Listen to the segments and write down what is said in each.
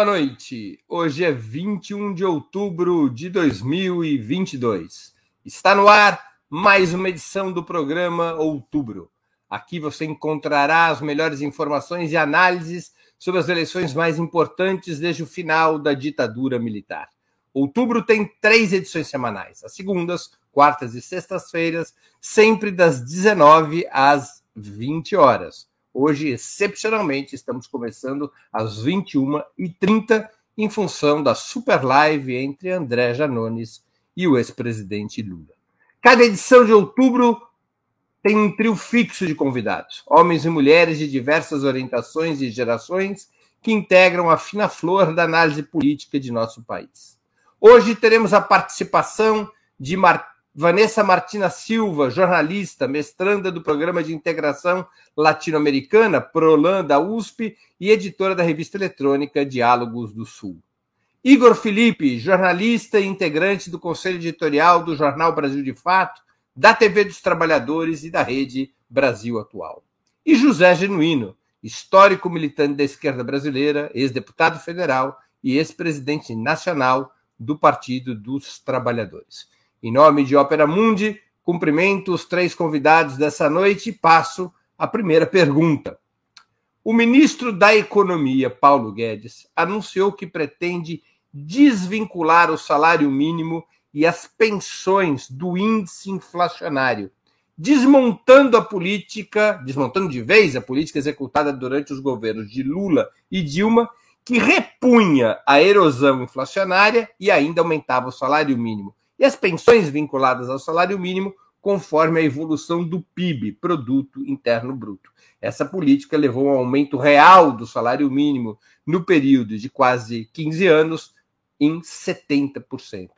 Boa noite. Hoje é 21 de outubro de 2022. Está no ar mais uma edição do programa Outubro. Aqui você encontrará as melhores informações e análises sobre as eleições mais importantes desde o final da ditadura militar. Outubro tem três edições semanais: as segundas, quartas e sextas-feiras, sempre das 19 às 20 horas. Hoje, excepcionalmente, estamos começando às 21h30, em função da super live entre André Janones e o ex-presidente Lula. Cada edição de outubro tem um trio fixo de convidados, homens e mulheres de diversas orientações e gerações que integram a fina flor da análise política de nosso país. Hoje teremos a participação de Mar Vanessa Martina Silva, jornalista, mestranda do Programa de Integração Latino-Americana, PROLAN da USP e editora da revista eletrônica Diálogos do Sul. Igor Felipe, jornalista e integrante do Conselho Editorial do Jornal Brasil de Fato, da TV dos Trabalhadores e da Rede Brasil Atual. E José Genuíno, histórico militante da esquerda brasileira, ex-deputado federal e ex-presidente nacional do Partido dos Trabalhadores. Em nome de Ópera Mundi, cumprimento os três convidados dessa noite e passo a primeira pergunta. O ministro da Economia, Paulo Guedes, anunciou que pretende desvincular o salário mínimo e as pensões do índice inflacionário, desmontando a política, desmontando de vez a política executada durante os governos de Lula e Dilma, que repunha a erosão inflacionária e ainda aumentava o salário mínimo, e as pensões vinculadas ao salário mínimo conforme a evolução do PIB, Produto Interno Bruto. Essa política levou a um aumento real do salário mínimo no período de quase 15 anos em 70%.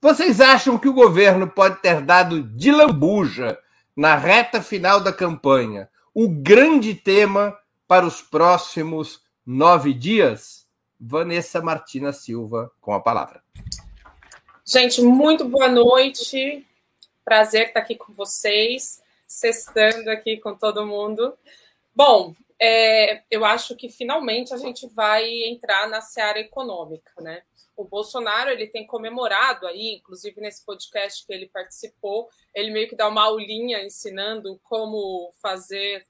Vocês acham que o governo pode ter dado de lambuja na reta final da campanha o grande tema para os próximos nove dias? Vanessa Martina Silva com a palavra. Gente, muito boa noite. Prazer estar aqui com vocês, sextando aqui com todo mundo. Bom, é, eu acho que finalmente a gente vai entrar na seara econômica, né? O Bolsonaro ele tem comemorado aí, inclusive nesse podcast que ele participou, ele meio que dá uma aulinha ensinando como fazer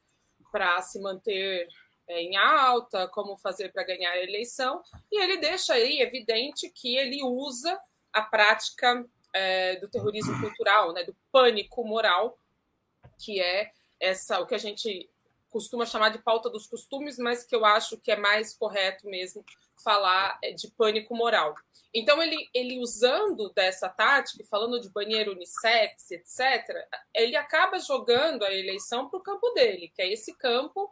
para se manter é, em alta, como fazer para ganhar a eleição, e ele deixa aí evidente que ele usa a prática é, do terrorismo cultural, né, do pânico moral, que é essa o que a gente costuma chamar de pauta dos costumes, mas que eu acho que é mais correto mesmo falar é, de pânico moral. Então, ele, ele usando dessa tática, falando de banheiro unissex, etc., ele acaba jogando a eleição para o campo dele, que é esse campo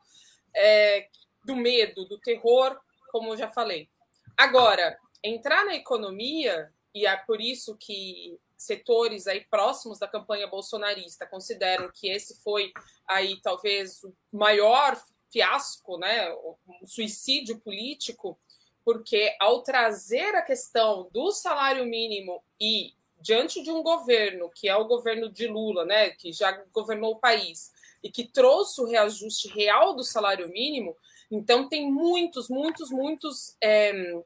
é, do medo, do terror, como eu já falei. Agora, entrar na economia e é por isso que setores aí próximos da campanha bolsonarista consideram que esse foi aí talvez o maior fiasco, né, um suicídio político, porque ao trazer a questão do salário mínimo e diante de um governo que é o governo de Lula, né, que já governou o país e que trouxe o reajuste real do salário mínimo, então tem muitos, muitos, muitos é,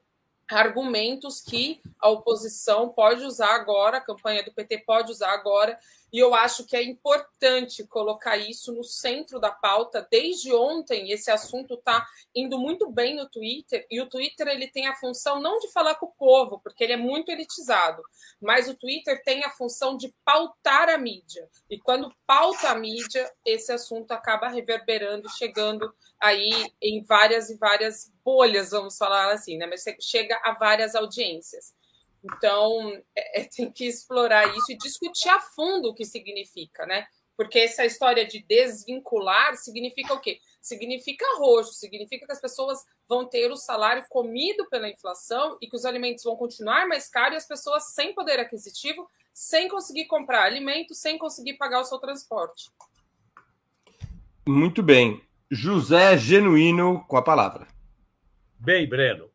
argumentos que a oposição pode usar agora, a campanha do PT pode usar agora, e eu acho que é importante colocar isso no centro da pauta. Desde ontem, esse assunto está indo muito bem no Twitter, e o Twitter ele tem a função não de falar com o povo, porque ele é muito elitizado, mas o Twitter tem a função de pautar a mídia. E quando pauta a mídia, esse assunto acaba reverberando, chegando aí em várias e várias bolhas, vamos falar assim, né? Mas chega a várias audiências. Então, é, é, tem que explorar isso e discutir a fundo o que significa, né? Porque essa história de desvincular significa o quê? Significa roxo, significa que as pessoas vão ter o salário comido pela inflação e que os alimentos vão continuar mais caros e as pessoas sem poder aquisitivo, sem conseguir comprar alimento, sem conseguir pagar o seu transporte. Muito bem. José Genuíno com a palavra. Bem, Breno,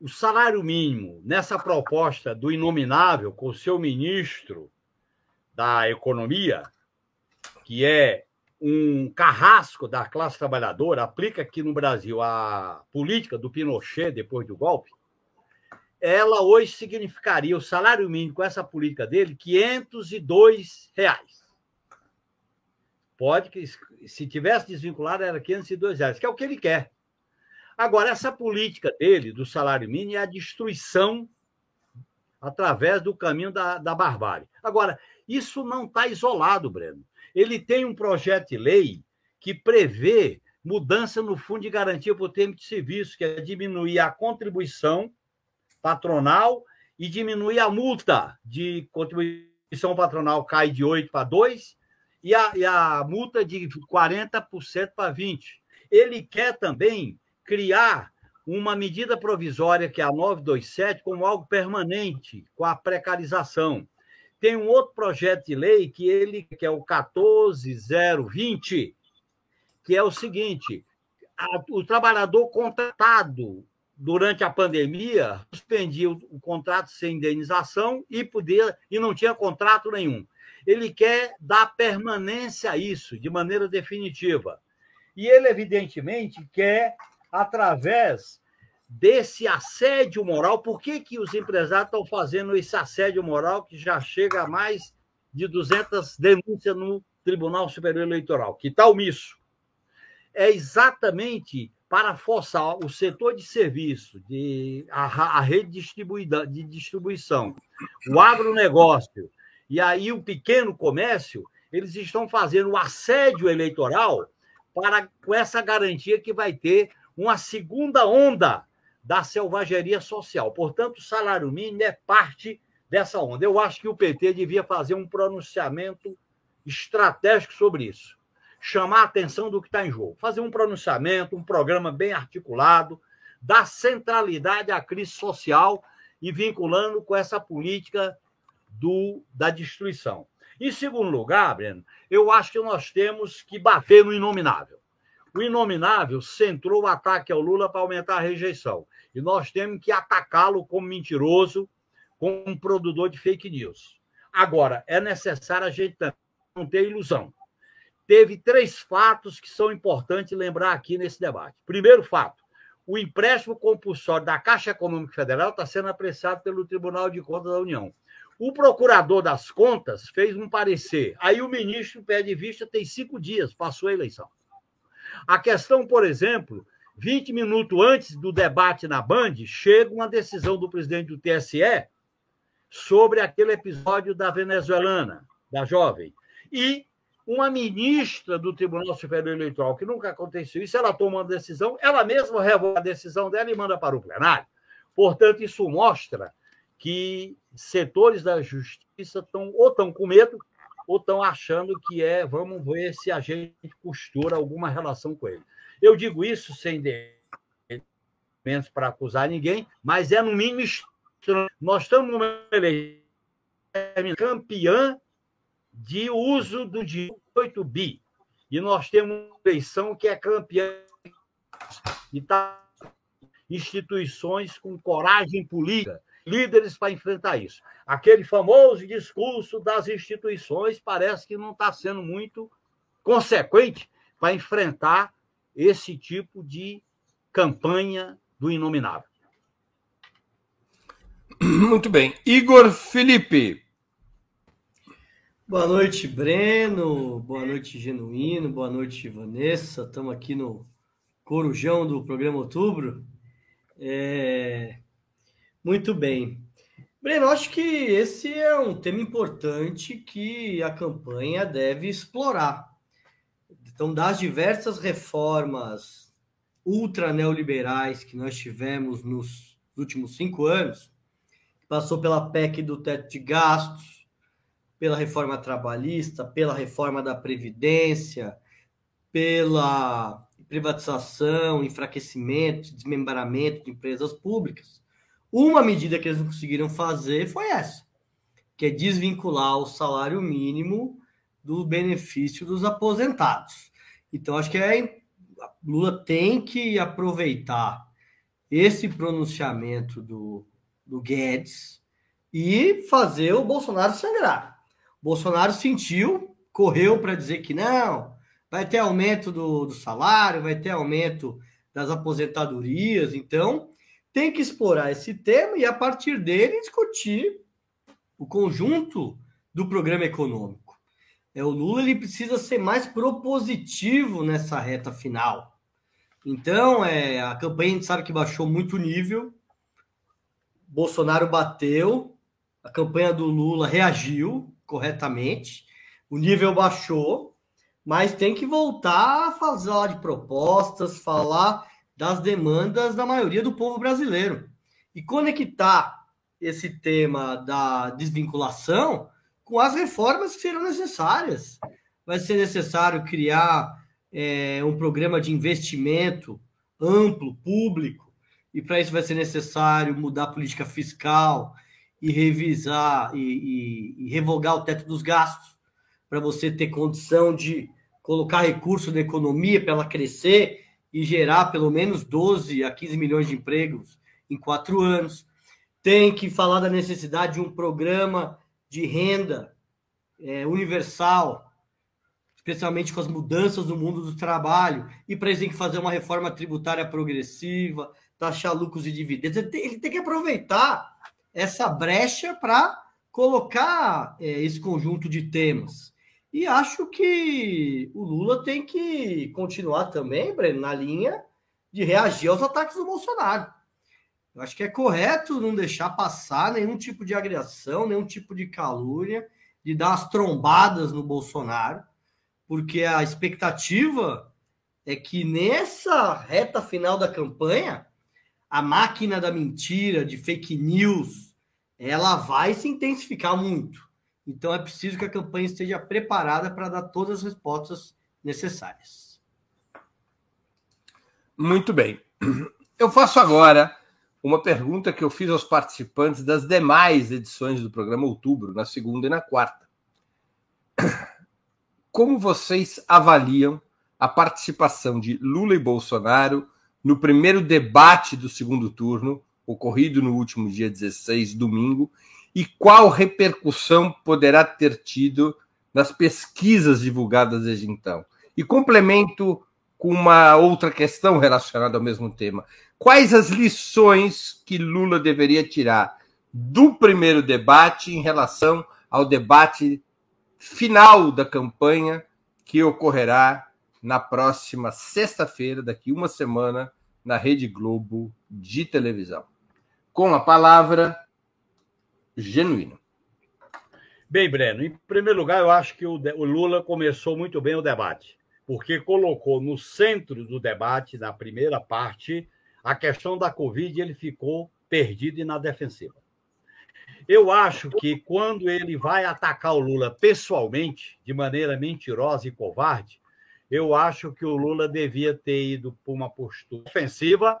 o salário mínimo nessa proposta do inominável com seu ministro da Economia, que é um carrasco da classe trabalhadora, aplica aqui no Brasil a política do Pinochet depois do golpe, ela hoje significaria o salário mínimo com essa política dele 502 reais. Pode que, se tivesse desvinculado, era 502 reais, que é o que ele quer. Agora, essa política dele, do salário mínimo, é a destruição através do caminho da, da barbárie. Agora, isso não está isolado, Breno. Ele tem um projeto de lei que prevê mudança no fundo de garantia por tempo de serviço, que é diminuir a contribuição patronal e diminuir a multa de contribuição patronal cai de 8 para 2 e a, e a multa de 40% para 20%. Ele quer também criar uma medida provisória, que é a 927, como algo permanente, com a precarização. Tem um outro projeto de lei que ele que é o 14020, que é o seguinte: a, o trabalhador contratado durante a pandemia suspendia o, o contrato sem indenização e podia e não tinha contrato nenhum. Ele quer dar permanência a isso de maneira definitiva. E ele, evidentemente, quer, através desse assédio moral, por que, que os empresários estão fazendo esse assédio moral que já chega a mais de 200 denúncias no Tribunal Superior Eleitoral? Que tal isso? É exatamente para forçar o setor de serviço, de, a, a rede distribuída, de distribuição, o agronegócio e aí o pequeno comércio, eles estão fazendo o assédio eleitoral para com essa garantia que vai ter uma segunda onda da selvageria social. Portanto, o salário mínimo é parte dessa onda. Eu acho que o PT devia fazer um pronunciamento estratégico sobre isso chamar a atenção do que está em jogo, fazer um pronunciamento, um programa bem articulado, dar centralidade à crise social e vinculando com essa política do, da destruição. Em segundo lugar, Breno, eu acho que nós temos que bater no inominável. O inominável centrou o ataque ao Lula para aumentar a rejeição. E nós temos que atacá-lo como mentiroso, como um produtor de fake news. Agora, é necessário a gente não ter ilusão teve três fatos que são importantes lembrar aqui nesse debate. Primeiro fato: o empréstimo compulsório da Caixa Econômica Federal está sendo apreciado pelo Tribunal de Contas da União. O procurador das contas fez um parecer. Aí o ministro pede vista, tem cinco dias, passou a eleição. A questão, por exemplo, 20 minutos antes do debate na Band, chega uma decisão do presidente do TSE sobre aquele episódio da venezuelana, da jovem. E uma ministra do Tribunal Superior Eleitoral, que nunca aconteceu isso, ela toma uma decisão, ela mesma revoga a decisão dela e manda para o plenário. Portanto, isso mostra que setores da justiça estão ou estão com medo ou estão achando que é, vamos ver se a gente costura alguma relação com ele. Eu digo isso sem menos para acusar ninguém, mas é no mínimo estranho. Nós estamos campeã de uso do 18 bi. E nós temos uma eleição que é campeã e tá instituições com coragem política, líderes para enfrentar isso. Aquele famoso discurso das instituições parece que não está sendo muito consequente para enfrentar esse tipo de campanha do inominável. Muito bem. Igor Felipe, Boa noite, Breno. Boa noite, Genuíno. Boa noite, Vanessa. Estamos aqui no Corujão do programa Outubro. É... Muito bem. Breno, acho que esse é um tema importante que a campanha deve explorar. Então, das diversas reformas ultra neoliberais que nós tivemos nos últimos cinco anos, passou pela PEC do teto de gastos, pela reforma trabalhista, pela reforma da Previdência, pela privatização, enfraquecimento, desmembramento de empresas públicas. Uma medida que eles não conseguiram fazer foi essa, que é desvincular o salário mínimo do benefício dos aposentados. Então, acho que é, Lula tem que aproveitar esse pronunciamento do, do Guedes e fazer o Bolsonaro sangrar. Bolsonaro sentiu, correu para dizer que não, vai ter aumento do, do salário, vai ter aumento das aposentadorias. Então, tem que explorar esse tema e, a partir dele, discutir o conjunto do programa econômico. É, o Lula ele precisa ser mais propositivo nessa reta final. Então, é, a campanha a gente sabe que baixou muito o nível. Bolsonaro bateu, a campanha do Lula reagiu corretamente, o nível baixou, mas tem que voltar a falar de propostas, falar das demandas da maioria do povo brasileiro. E conectar esse tema da desvinculação com as reformas que serão necessárias. Vai ser necessário criar é, um programa de investimento amplo, público, e para isso vai ser necessário mudar a política fiscal e revisar e, e, e revogar o teto dos gastos para você ter condição de colocar recurso na economia para ela crescer e gerar pelo menos 12 a 15 milhões de empregos em quatro anos. Tem que falar da necessidade de um programa de renda é, universal, especialmente com as mudanças no mundo do trabalho. E para isso tem que fazer uma reforma tributária progressiva, taxar lucros e dividendos. Ele tem, ele tem que aproveitar essa brecha para colocar é, esse conjunto de temas. E acho que o Lula tem que continuar também, Breno, na linha de reagir aos ataques do Bolsonaro. Eu acho que é correto não deixar passar nenhum tipo de agressão, nenhum tipo de calúnia, de dar as trombadas no Bolsonaro, porque a expectativa é que nessa reta final da campanha, a máquina da mentira, de fake news, ela vai se intensificar muito. Então é preciso que a campanha esteja preparada para dar todas as respostas necessárias. Muito bem. Eu faço agora uma pergunta que eu fiz aos participantes das demais edições do programa Outubro, na segunda e na quarta. Como vocês avaliam a participação de Lula e Bolsonaro no primeiro debate do segundo turno, ocorrido no último dia 16, domingo, e qual repercussão poderá ter tido nas pesquisas divulgadas desde então. E complemento com uma outra questão relacionada ao mesmo tema. Quais as lições que Lula deveria tirar do primeiro debate em relação ao debate final da campanha que ocorrerá na próxima sexta-feira, daqui uma semana, na Rede Globo de televisão? Com a palavra, genuíno. Bem, Breno, em primeiro lugar, eu acho que o, Lula começou muito bem o debate, porque colocou no centro do debate, na primeira parte, a questão da Covid, ele ficou perdido e na defensiva. Eu acho que quando ele vai atacar o Lula pessoalmente, de maneira mentirosa e covarde, eu acho que o Lula devia ter ido para uma postura defensiva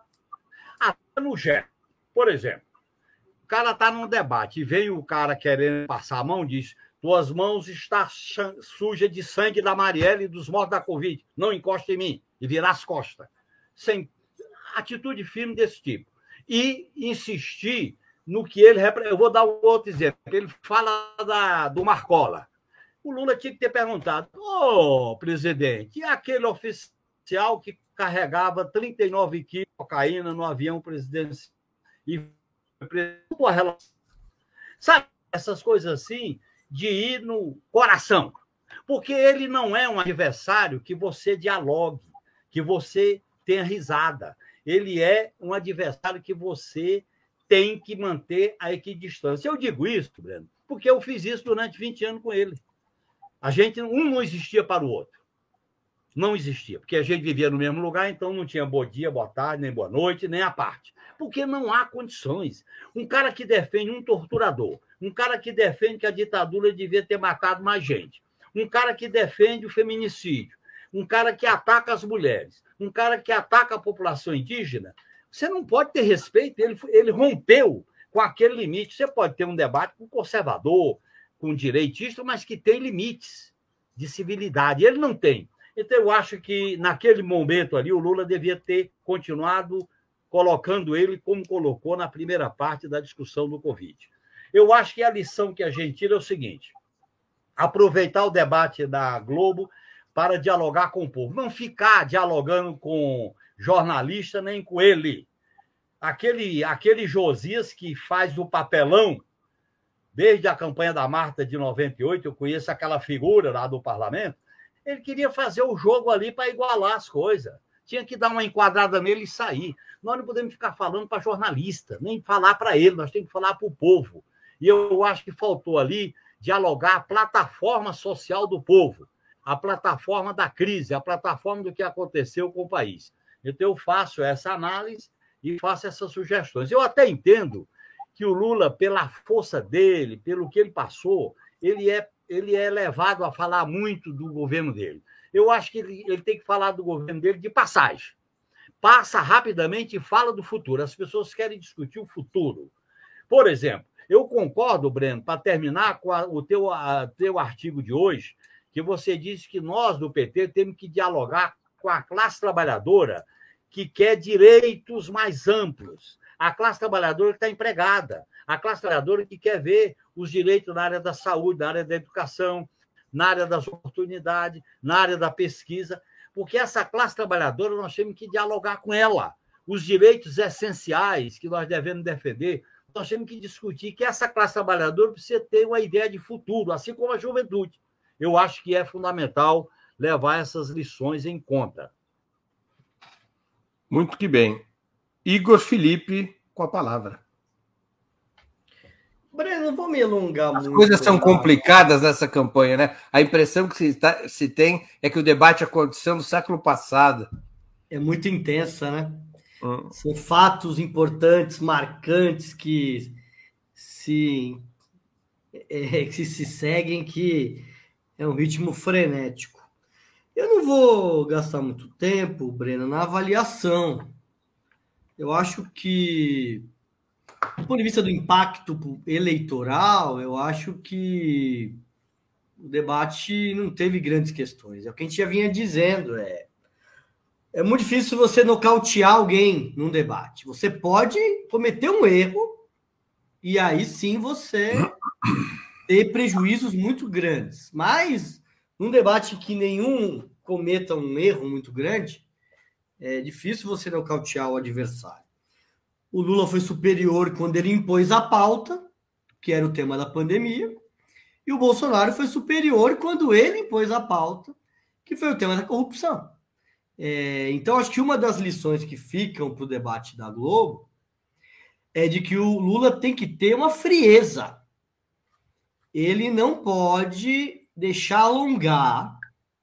até no gesto. Por exemplo, o cara está num debate e vem o cara querendo passar a mão diz: Tuas mãos estão sujas de sangue da Marielle e dos mortos da Covid. Não encosta em mim. E virar as costas. Sem atitude firme desse tipo. E insistir no que ele. Eu vou dar outro exemplo. Ele fala da, do Marcola. O Lula tinha que ter perguntado: Ô, oh, presidente, e aquele oficial que carregava 39 quilos de cocaína no avião presidencial e a relação. Sabe, essas coisas assim, de ir no coração. Porque ele não é um adversário que você dialogue, que você tenha risada. Ele é um adversário que você tem que manter a equidistância. Eu digo isso, Breno, porque eu fiz isso durante 20 anos com ele. A gente, um não existia para o outro. Não existia, porque a gente vivia no mesmo lugar, então não tinha bom dia, boa tarde, nem boa noite, nem a parte. Porque não há condições. Um cara que defende um torturador, um cara que defende que a ditadura devia ter matado mais gente, um cara que defende o feminicídio, um cara que ataca as mulheres, um cara que ataca a população indígena, você não pode ter respeito. Ele, ele rompeu com aquele limite. Você pode ter um debate com conservador, com direitista, mas que tem limites de civilidade. Ele não tem. Então, eu acho que naquele momento ali, o Lula devia ter continuado colocando ele como colocou na primeira parte da discussão do Covid. Eu acho que a lição que a gente tira é o seguinte: aproveitar o debate da Globo para dialogar com o povo. Não ficar dialogando com jornalista nem com ele. Aquele, aquele Josias que faz o papelão, desde a campanha da Marta de 98, eu conheço aquela figura lá do parlamento, ele queria fazer o jogo ali para igualar as coisas. Tinha que dar uma enquadrada nele e sair. Nós não podemos ficar falando para jornalista, nem falar para ele, nós temos que falar para o povo. E eu acho que faltou ali dialogar a plataforma social do povo, a plataforma da crise, a plataforma do que aconteceu com o país. Então, eu faço essa análise e faço essas sugestões. Eu até entendo que o Lula, pela força dele, pelo que ele passou, ele é, ele é levado a falar muito do governo dele. Eu acho que ele, ele tem que falar do governo dele de passagem. Passa rapidamente e fala do futuro. As pessoas querem discutir o futuro. Por exemplo, eu concordo, Breno, para terminar com a, o teu, a, teu artigo de hoje, que você disse que nós do PT temos que dialogar com a classe trabalhadora que quer direitos mais amplos, a classe trabalhadora que está empregada, a classe trabalhadora que quer ver os direitos na área da saúde, na área da educação, na área das oportunidades, na área da pesquisa, porque essa classe trabalhadora nós temos que dialogar com ela. Os direitos essenciais que nós devemos defender, nós temos que discutir que essa classe trabalhadora precisa ter uma ideia de futuro, assim como a juventude. Eu acho que é fundamental levar essas lições em conta. Muito que bem. Igor Felipe com a palavra. Breno, não vou me alongar As muito. As coisas são complicadas nessa campanha, né? A impressão que se, tá, se tem é que o debate aconteceu no século passado. É muito intensa, né? Hum. São fatos importantes, marcantes que se, é, que se seguem, que é um ritmo frenético. Eu não vou gastar muito tempo, Breno, na avaliação. Eu acho que, do ponto de vista do impacto eleitoral, eu acho que o debate não teve grandes questões. É o que a gente já vinha dizendo, é é muito difícil você nocautear alguém num debate. Você pode cometer um erro e aí sim você ter prejuízos muito grandes. Mas num debate que nenhum cometa um erro muito grande, é difícil você nocautear o adversário. O Lula foi superior quando ele impôs a pauta, que era o tema da pandemia, e o Bolsonaro foi superior quando ele impôs a pauta, que foi o tema da corrupção. É, então, acho que uma das lições que ficam para o debate da Globo é de que o Lula tem que ter uma frieza. Ele não pode deixar alongar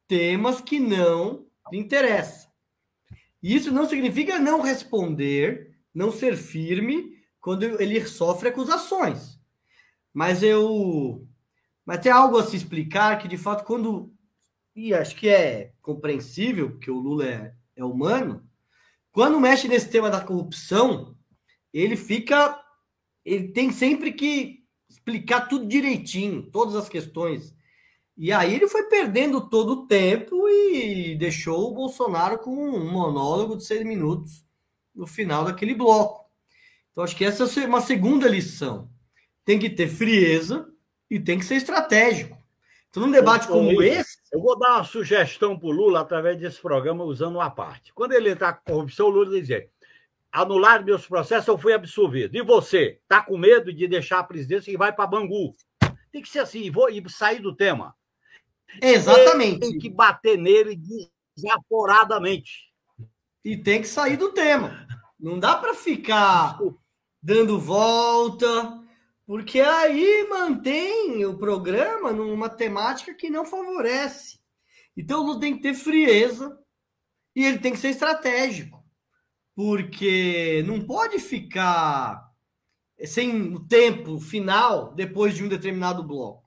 temas que não lhe interessam. Isso não significa não responder, não ser firme quando ele sofre acusações. Mas eu. Mas tem algo a se explicar que, de fato, quando e acho que é compreensível, porque o Lula é, é humano, quando mexe nesse tema da corrupção, ele fica. Ele tem sempre que explicar tudo direitinho, todas as questões. E aí ele foi perdendo todo o tempo e deixou o Bolsonaro com um monólogo de seis minutos no final daquele bloco. Então, acho que essa é uma segunda lição. Tem que ter frieza e tem que ser estratégico. Então, num debate como esse. Eu vou dar uma sugestão para o Lula através desse programa, usando uma parte. Quando ele entrar com corrupção, o Lula dizer: anular meus processos, eu fui absolvido. E você? Está com medo de deixar a presidência e vai para Bangu? Tem que ser assim, vou e sair do tema. Exatamente. Tem que bater nele desaforadamente. E tem que sair do tema. Não dá para ficar dando volta porque aí mantém o programa numa temática que não favorece. Então o Lula tem que ter frieza e ele tem que ser estratégico. Porque não pode ficar sem o tempo final depois de um determinado bloco.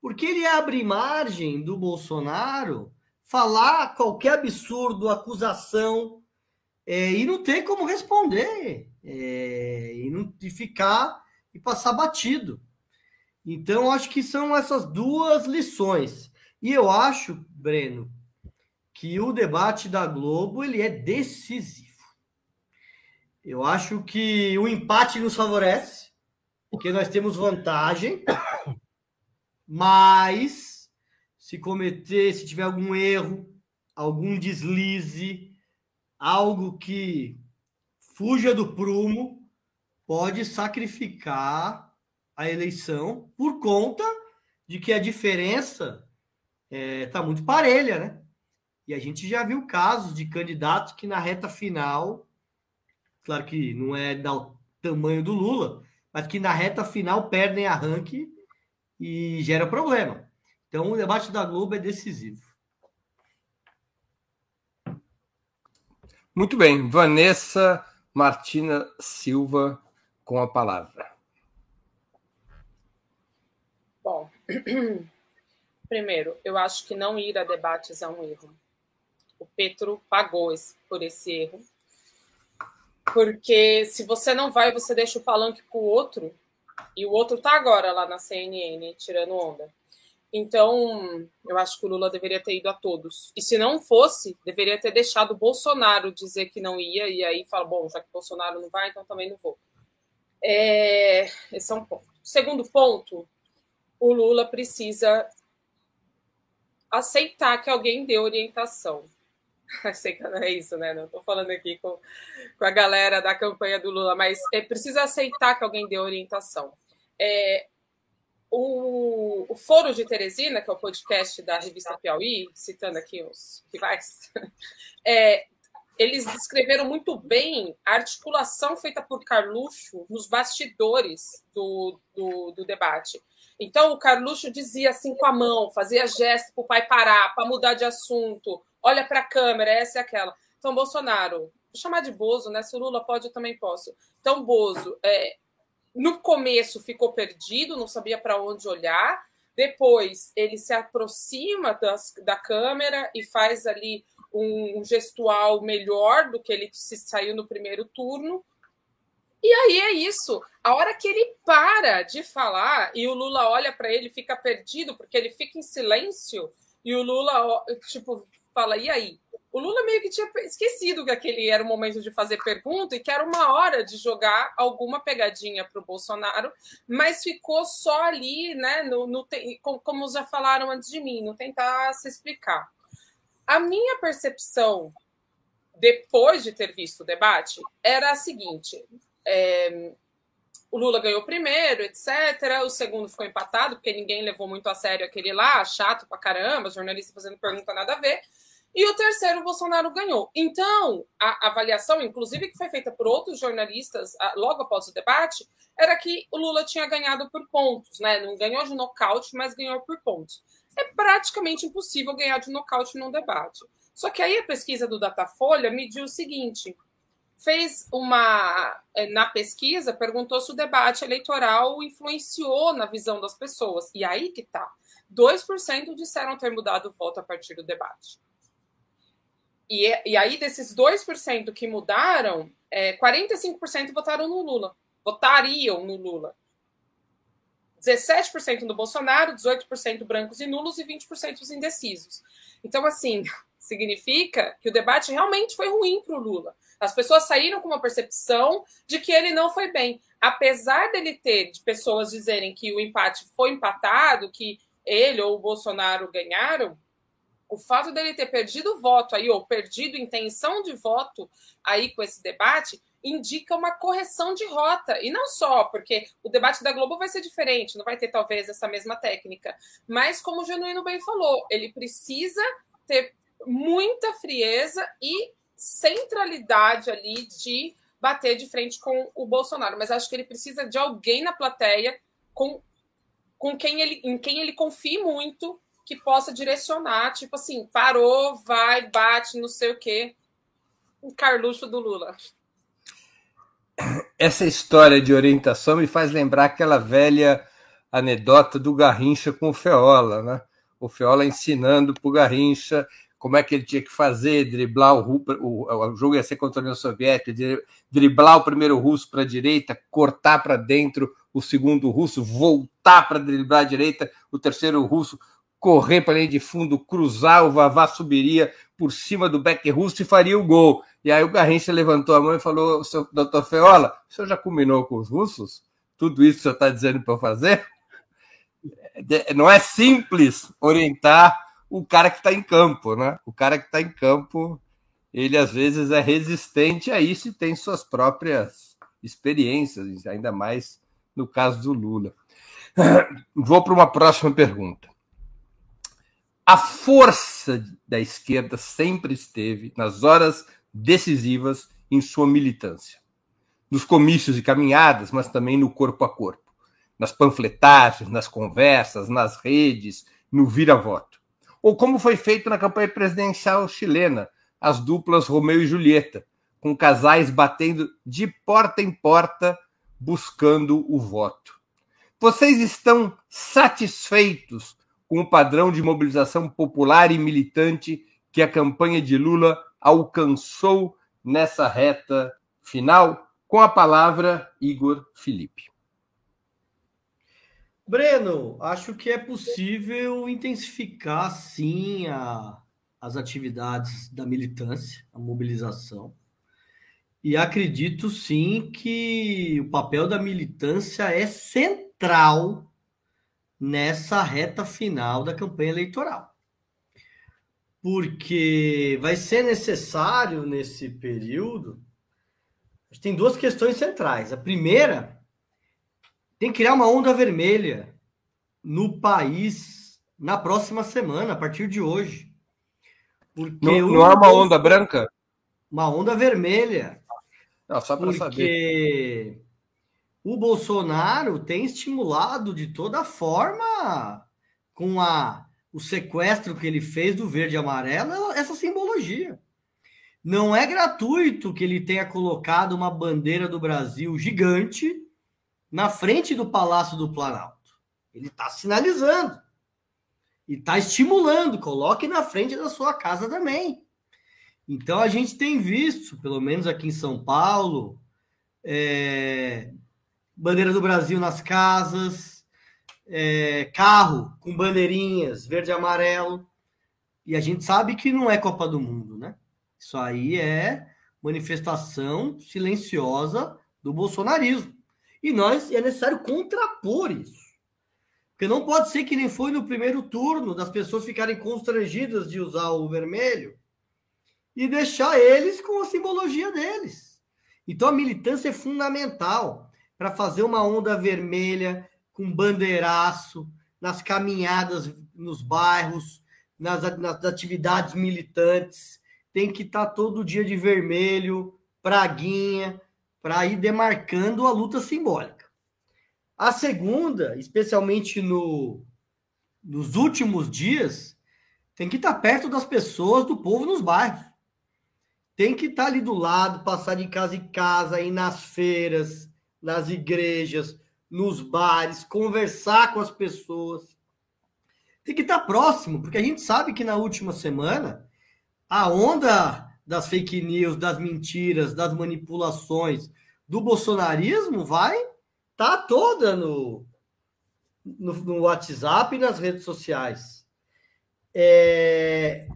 Porque ele abre margem do Bolsonaro falar qualquer absurdo, acusação, é, e não ter como responder, é, e, não, e ficar e passar batido. Então, acho que são essas duas lições. E eu acho, Breno, que o debate da Globo ele é decisivo. Eu acho que o empate nos favorece, porque nós temos vantagem, mas se cometer, se tiver algum erro, algum deslize, algo que fuja do prumo, pode sacrificar a eleição por conta de que a diferença está é, tá muito parelha, né? E a gente já viu casos de candidatos que na reta final, claro que não é do tamanho do Lula, mas que na reta final perdem arranque e gera problema. Então o debate da Globo é decisivo. Muito bem, Vanessa Martina Silva com a palavra. Bom, primeiro, eu acho que não ir a debates é um erro. O Petro pagou esse, por esse erro. Porque se você não vai, você deixa o palanque para o outro, e o outro está agora lá na CNN tirando onda. Então, eu acho que o Lula deveria ter ido a todos. E se não fosse, deveria ter deixado o Bolsonaro dizer que não ia, e aí fala: bom, já que o Bolsonaro não vai, então também não vou. É, esse é um ponto. Segundo ponto, o Lula precisa aceitar que alguém dê orientação. Sei que não é isso, né? Não estou falando aqui com, com a galera da campanha do Lula, mas é, precisa aceitar que alguém dê orientação. É, o, o Foro de Teresina, que é o podcast da revista Piauí, citando aqui os rivais, é, eles descreveram muito bem a articulação feita por Carluxo nos bastidores do, do, do debate. Então, o Carluxo dizia assim com a mão, fazia gesto para o pai parar, para mudar de assunto, olha para a câmera, essa e aquela. Então, Bolsonaro, vou chamar de Bozo, né? Se o Lula pode, eu também posso. Então, Bozo, é, no começo ficou perdido, não sabia para onde olhar. Depois ele se aproxima das, da câmera e faz ali um, gestual melhor do que ele se saiu no primeiro turno. E aí é isso. A hora que ele para de falar e o Lula olha para ele, fica perdido porque ele fica em silêncio e o Lula tipo fala: "E aí?" O Lula meio que tinha esquecido que aquele era o momento de fazer pergunta e que era uma hora de jogar alguma pegadinha para o Bolsonaro, mas ficou só ali, né, no, no, como já falaram antes de mim, no tentar se explicar. A minha percepção, depois de ter visto o debate, era a seguinte: é, o Lula ganhou primeiro, etc. O segundo ficou empatado, porque ninguém levou muito a sério aquele lá, chato pra caramba, jornalista fazendo pergunta nada a ver. E o terceiro, o Bolsonaro ganhou. Então, a avaliação, inclusive que foi feita por outros jornalistas logo após o debate, era que o Lula tinha ganhado por pontos, né? Não ganhou de nocaute, mas ganhou por pontos. É praticamente impossível ganhar de nocaute num debate. Só que aí a pesquisa do Datafolha mediu o seguinte: fez uma. Eh, na pesquisa, perguntou se o debate eleitoral influenciou na visão das pessoas. E aí que tá. 2% disseram ter mudado o voto a partir do debate. E, e aí, desses 2% que mudaram, é, 45% votaram no Lula. Votariam no Lula. 17% no Bolsonaro, 18% brancos e nulos e 20% os indecisos. Então, assim, significa que o debate realmente foi ruim para o Lula. As pessoas saíram com uma percepção de que ele não foi bem. Apesar dele ter de pessoas dizerem que o empate foi empatado, que ele ou o Bolsonaro ganharam, o fato dele ter perdido voto aí, ou perdido intenção de voto aí com esse debate, indica uma correção de rota. E não só, porque o debate da Globo vai ser diferente, não vai ter talvez essa mesma técnica. Mas, como o Genuíno bem falou, ele precisa ter muita frieza e centralidade ali de bater de frente com o Bolsonaro. Mas acho que ele precisa de alguém na plateia com, com quem ele, em quem ele confie muito que possa direcionar, tipo assim, parou, vai, bate, não sei o quê. O Carluxo do Lula. Essa história de orientação me faz lembrar aquela velha anedota do Garrincha com o Feola, né? O Feola ensinando para o Garrincha como é que ele tinha que fazer, driblar o, o, o jogo ia ser contra a União Soviética, driblar o primeiro russo para a direita, cortar para dentro o segundo russo, voltar para driblar a direita, o terceiro russo, correr para a linha de fundo, cruzar, o Vavá subiria por cima do Beck russo e faria o gol. E aí o Garrincha levantou a mão e falou: doutor Feola, o senhor já combinou com os russos? Tudo isso o senhor está dizendo para fazer? não é simples orientar o cara que está em campo, né? O cara que está em campo, ele às vezes é resistente a isso e tem suas próprias experiências, ainda mais no caso do Lula. Vou para uma próxima pergunta. A força da esquerda sempre esteve nas horas decisivas em sua militância, nos comícios e caminhadas, mas também no corpo a corpo, nas panfletagens, nas conversas, nas redes, no vira-voto. Ou como foi feito na campanha presidencial chilena, as duplas Romeu e Julieta, com casais batendo de porta em porta buscando o voto. Vocês estão satisfeitos com o padrão de mobilização popular e militante que a campanha de Lula alcançou nessa reta final? Com a palavra, Igor Felipe. Breno, acho que é possível intensificar, sim, a, as atividades da militância, a mobilização. E acredito, sim, que o papel da militância é central nessa reta final da campanha eleitoral. Porque vai ser necessário nesse período. Tem duas questões centrais. A primeira tem que criar uma onda vermelha no país na próxima semana, a partir de hoje. Porque não, não é uma onda branca? Uma onda vermelha. Não, só para saber o Bolsonaro tem estimulado de toda forma, com a, o sequestro que ele fez do verde e amarelo, essa simbologia. Não é gratuito que ele tenha colocado uma bandeira do Brasil gigante na frente do Palácio do Planalto. Ele está sinalizando e está estimulando. Coloque na frente da sua casa também. Então a gente tem visto, pelo menos aqui em São Paulo, é, bandeira do Brasil nas casas, é, carro com bandeirinhas verde e amarelo. E a gente sabe que não é Copa do Mundo, né? Isso aí é manifestação silenciosa do bolsonarismo. E nós é necessário contrapor isso. Porque não pode ser que nem foi no primeiro turno das pessoas ficarem constrangidas de usar o vermelho e deixar eles com a simbologia deles. Então a militância é fundamental para fazer uma onda vermelha com bandeiraço nas caminhadas nos bairros, nas, nas atividades militantes. Tem que estar tá todo dia de vermelho, praguinha, para ir demarcando a luta simbólica. A segunda, especialmente no, nos últimos dias, tem que estar tá perto das pessoas, do povo nos bairros. Tem que estar tá ali do lado, passar de casa em casa, ir nas feiras, nas igrejas, nos bares, conversar com as pessoas. Tem que estar próximo, porque a gente sabe que na última semana a onda das fake news, das mentiras, das manipulações, do bolsonarismo vai estar tá toda no, no, no, WhatsApp e nas redes sociais. É...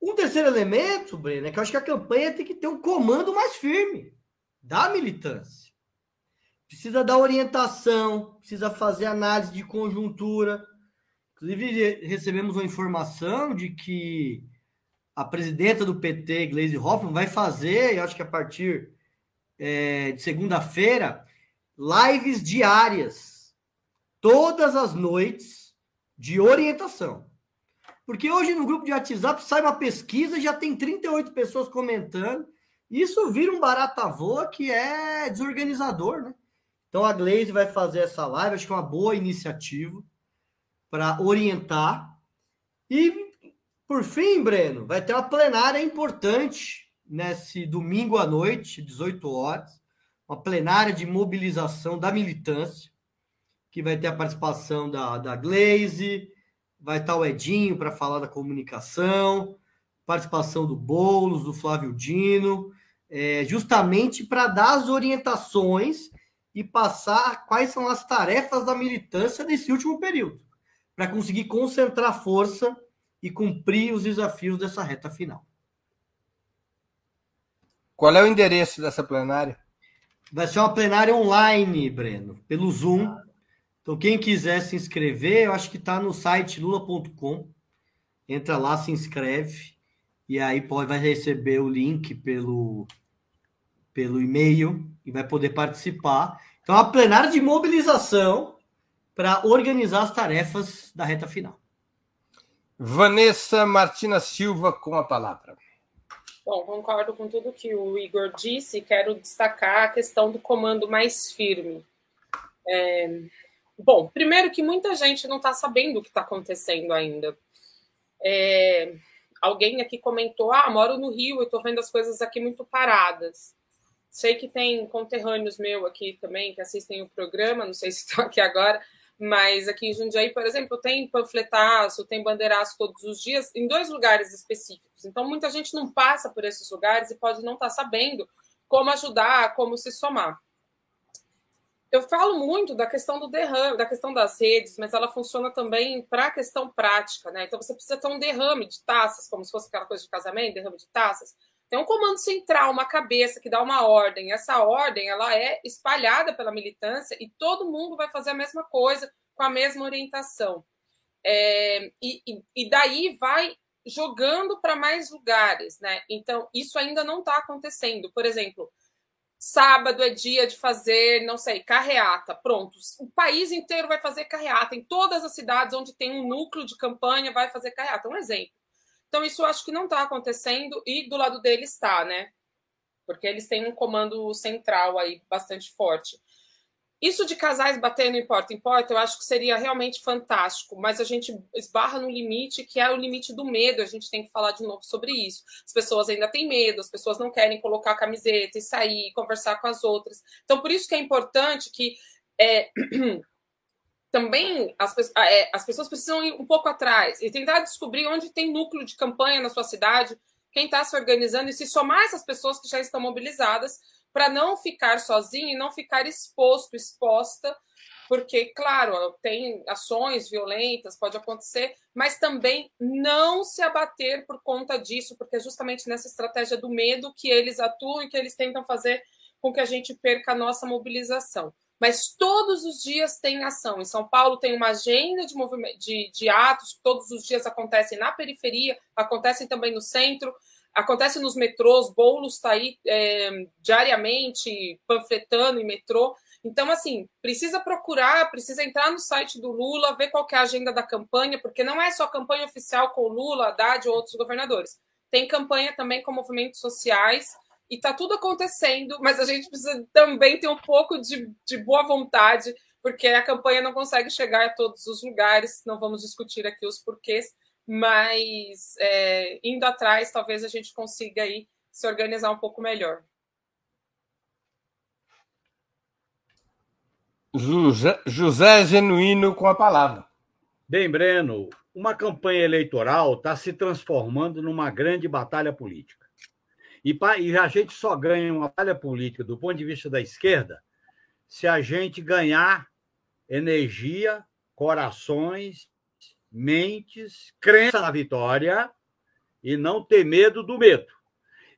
Um terceiro elemento, Breno, é que eu acho que a campanha tem que ter um comando mais firme da militância precisa dar orientação, precisa fazer análise de conjuntura. Inclusive, recebemos uma informação de que a presidenta do PT, Gleisi Hoffmann, vai fazer, eu acho que a partir é, de segunda-feira, lives diárias, todas as noites, de orientação. Porque hoje no grupo de WhatsApp sai uma pesquisa, já tem 38 pessoas comentando. Isso vira um barata voa que é desorganizador, né? Então a Glaze vai fazer essa live, acho que é uma boa iniciativa para orientar. E por fim, Breno, vai ter uma plenária importante nesse domingo à noite, 18 horas, uma plenária de mobilização da militância, que vai ter a participação da, da Glaze, vai estar o Edinho para falar da comunicação, participação do Boulos, do Flávio Dino, é, justamente para dar as orientações e passar quais são as tarefas da militância nesse último período, para conseguir concentrar força e cumprir os desafios dessa reta final. Qual é o endereço dessa plenária? Vai ser uma plenária online, Breno, pelo Zoom. Então, quem quiser se inscrever, eu acho que está no site lula.com. Entra lá, se inscreve e aí pode vai receber o link pelo pelo e-mail e vai poder participar. Então, a plenária de mobilização para organizar as tarefas da reta final. Vanessa Martina Silva com a palavra. Bom, concordo com tudo que o Igor disse. Quero destacar a questão do comando mais firme. É... Bom, primeiro que muita gente não está sabendo o que está acontecendo ainda. É... Alguém aqui comentou: ah, moro no Rio e estou vendo as coisas aqui muito paradas. Sei que tem conterrâneos meu aqui também que assistem o programa, não sei se estão aqui agora, mas aqui em Jundiaí, por exemplo, tem panfletaço, tem bandeiraço todos os dias, em dois lugares específicos. Então, muita gente não passa por esses lugares e pode não estar tá sabendo como ajudar, como se somar. Eu falo muito da questão do derrame, da questão das redes, mas ela funciona também para a questão prática, né? Então você precisa ter um derrame de taças, como se fosse aquela coisa de casamento, derrame de taças. Tem um comando central, uma cabeça que dá uma ordem. Essa ordem ela é espalhada pela militância e todo mundo vai fazer a mesma coisa com a mesma orientação. É, e, e, daí vai jogando para mais lugares, né? Então isso ainda não está acontecendo. Por exemplo, sábado é dia de fazer, não sei, carreata. Pronto, o país inteiro vai fazer carreata. Em todas as cidades onde tem um núcleo de campanha vai fazer carreata. Um exemplo. Então, isso acho que não está acontecendo e do lado deles está, né? Porque eles têm um comando central aí bastante forte. Isso de casais batendo em porta em porta, eu acho que seria realmente fantástico, mas a gente esbarra no limite que é o limite do medo. A gente tem que falar de novo sobre isso. As pessoas ainda têm medo, as pessoas não querem colocar a camiseta e sair, conversar com as outras. Então, por isso que é importante que é, também as, é, as pessoas precisam ir um pouco atrás e tentar descobrir onde tem núcleo de campanha na sua cidade, quem está se organizando e se somar essas pessoas que já estão mobilizadas para não ficar sozinho e não ficar exposto, exposta, porque, claro, tem ações violentas, pode acontecer, mas também não se abater por conta disso, porque é justamente nessa estratégia do medo que eles atuam e que eles tentam fazer com que a gente perca a nossa mobilização mas todos os dias tem ação. Em São Paulo tem uma agenda de, de, de atos todos os dias acontecem na periferia, acontecem também no centro, acontece nos metrôs, Boulos está aí é, diariamente panfletando em metrô. Então, assim, precisa procurar, precisa entrar no site do Lula, ver qual é a agenda da campanha, porque não é só campanha oficial com Lula, Haddad ou outros governadores. Tem campanha também com movimentos sociais, e está tudo acontecendo, mas a gente precisa também ter um pouco de, de boa vontade, porque a campanha não consegue chegar a todos os lugares, não vamos discutir aqui os porquês, mas é, indo atrás, talvez a gente consiga aí se organizar um pouco melhor. José, José Genuíno com a palavra. Bem, Breno, uma campanha eleitoral está se transformando numa grande batalha política. E, e a gente só ganha uma batalha política do ponto de vista da esquerda se a gente ganhar energia, corações, mentes, crença na vitória e não ter medo do medo.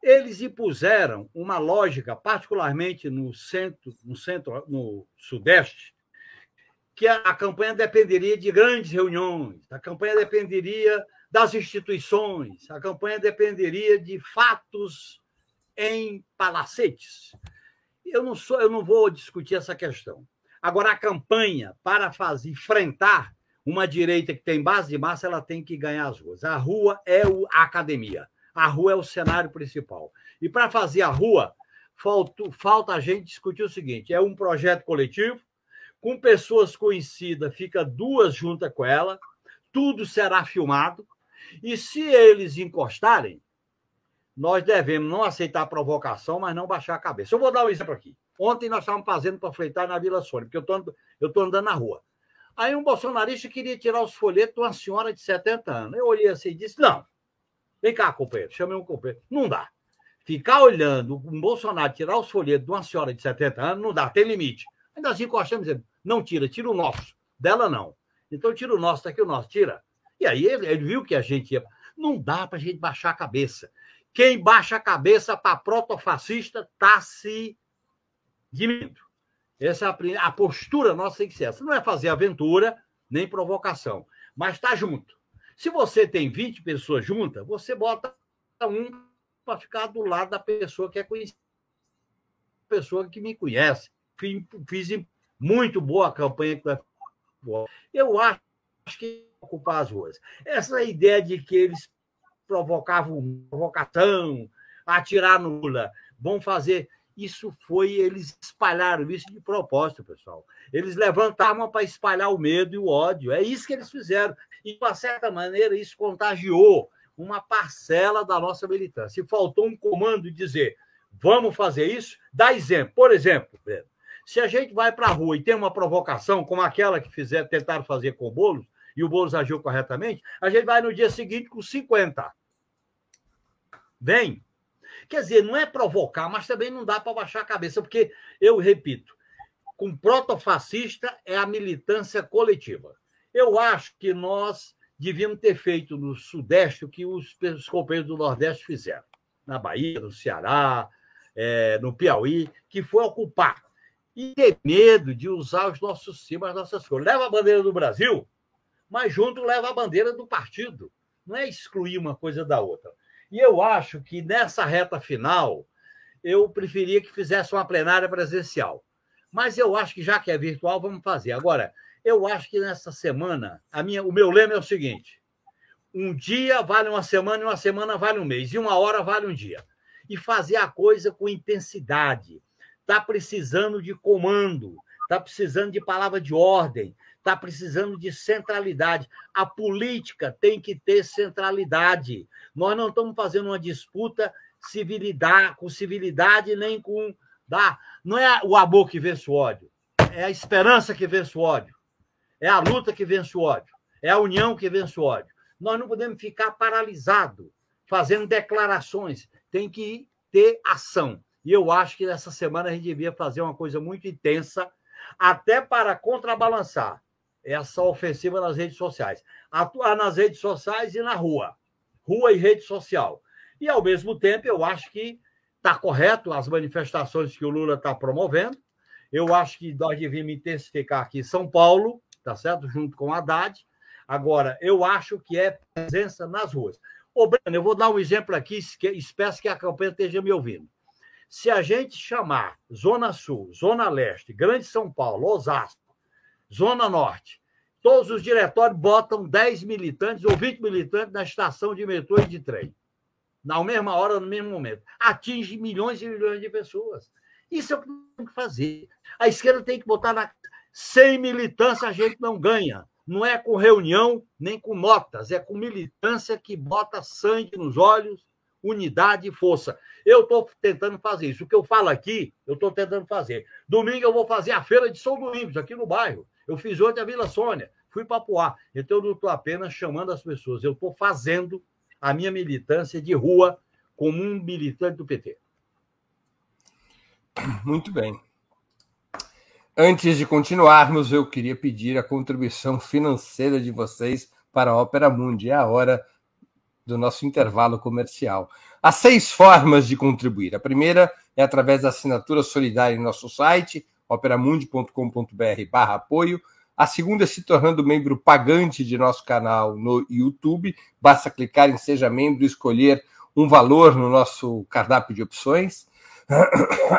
Eles impuseram uma lógica, particularmente no centro, no centro, no sudeste, que a, a campanha dependeria de grandes reuniões, a campanha dependeria das instituições. A campanha dependeria de fatos em palacetes. Eu não sou, eu não vou discutir essa questão. Agora a campanha para fazer enfrentar uma direita que tem base de massa, ela tem que ganhar as ruas. A rua é a academia. A rua é o cenário principal. E para fazer a rua, falta, falta a gente discutir o seguinte: é um projeto coletivo, com pessoas conhecidas, fica duas juntas com ela, tudo será filmado, e se eles encostarem, nós devemos não aceitar a provocação, mas não baixar a cabeça. Eu vou dar um exemplo aqui. Ontem nós estávamos fazendo panfletar na Vila Sônia, porque eu estou andando na rua. Aí um bolsonarista queria tirar os folhetos de uma senhora de 70 anos. Eu olhei assim e disse: não, vem cá, companheiro, chamei um companheiro. Não dá. Ficar olhando um Bolsonaro tirar os folhetos de uma senhora de 70 anos, não dá, tem limite. Ainda assim, encostamos dizendo: não tira, tira o nosso. Dela não. Então tira o nosso, daqui o nosso, tira. E aí ele, ele viu que a gente ia. Não dá para a gente baixar a cabeça. Quem baixa a cabeça para protofascista está se diminuindo. Essa é a, a postura nossa tem que ser essa. Não é fazer aventura nem provocação, mas está junto. Se você tem 20 pessoas juntas, você bota um para ficar do lado da pessoa que é conhecida, pessoa que me conhece. Fiz muito boa a campanha Eu acho que ocupar as ruas. Essa ideia de que eles provocavam provocação, atirar no Lula, vão fazer. Isso foi, eles espalharam isso de propósito, pessoal. Eles levantaram para espalhar o medo e o ódio. É isso que eles fizeram. E, de uma certa maneira, isso contagiou uma parcela da nossa militância. Se faltou um comando dizer vamos fazer isso, dá exemplo. Por exemplo, Pedro, se a gente vai para a rua e tem uma provocação, como aquela que fizer, tentaram fazer com o Boulos, e o Boulos agiu corretamente, a gente vai no dia seguinte com 50. Vem. Quer dizer, não é provocar, mas também não dá para baixar a cabeça, porque, eu repito, com protofascista é a militância coletiva. Eu acho que nós devíamos ter feito no Sudeste o que os, os companheiros do Nordeste fizeram. Na Bahia, no Ceará, é, no Piauí, que foi ocupar. E ter medo de usar os nossos símbolos, as nossas cores. Leva a bandeira do Brasil, mas junto leva a bandeira do partido. Não é excluir uma coisa da outra. E eu acho que nessa reta final, eu preferia que fizesse uma plenária presencial. Mas eu acho que já que é virtual, vamos fazer. Agora, eu acho que nessa semana, a minha, o meu lema é o seguinte: um dia vale uma semana e uma semana vale um mês, e uma hora vale um dia. E fazer a coisa com intensidade. Está precisando de comando, está precisando de palavra de ordem, está precisando de centralidade. A política tem que ter centralidade. Nós não estamos fazendo uma disputa civilidade, com civilidade nem com. Dá. Não é o amor que vence o ódio, é a esperança que vence o ódio, é a luta que vence o ódio, é a união que vence o ódio. Nós não podemos ficar paralisados, fazendo declarações, tem que ter ação. E eu acho que nessa semana a gente devia fazer uma coisa muito intensa, até para contrabalançar essa ofensiva nas redes sociais. Atuar nas redes sociais e na rua. Rua e rede social. E, ao mesmo tempo, eu acho que está correto as manifestações que o Lula está promovendo. Eu acho que nós devíamos intensificar aqui em São Paulo, tá certo? Junto com a Haddad. Agora, eu acho que é presença nas ruas. Ô, Breno, eu vou dar um exemplo aqui, espero que a campanha esteja me ouvindo. Se a gente chamar Zona Sul, Zona Leste, Grande São Paulo, Osasco, Zona Norte. Todos os diretórios botam 10 militantes ou 20 militantes na estação de metrô e de trem. Na mesma hora, no mesmo momento. Atinge milhões e milhões de pessoas. Isso é o que tem que fazer. A esquerda tem que botar na. Sem militância a gente não ganha. Não é com reunião nem com notas, é com militância que bota sangue nos olhos, unidade e força. Eu estou tentando fazer isso. O que eu falo aqui, eu estou tentando fazer. Domingo eu vou fazer a feira de São Domingos, aqui no bairro. Eu fiz ontem a Vila Sônia, fui para Poá. Então eu não estou apenas chamando as pessoas, eu estou fazendo a minha militância de rua como um militante do PT. Muito bem. Antes de continuarmos, eu queria pedir a contribuição financeira de vocês para a Ópera Mundi. É a hora do nosso intervalo comercial. Há seis formas de contribuir. A primeira é através da assinatura solidária em nosso site, operamundi.com.br barra apoio. A segunda é se tornando membro pagante de nosso canal no YouTube. Basta clicar em Seja Membro e escolher um valor no nosso cardápio de opções.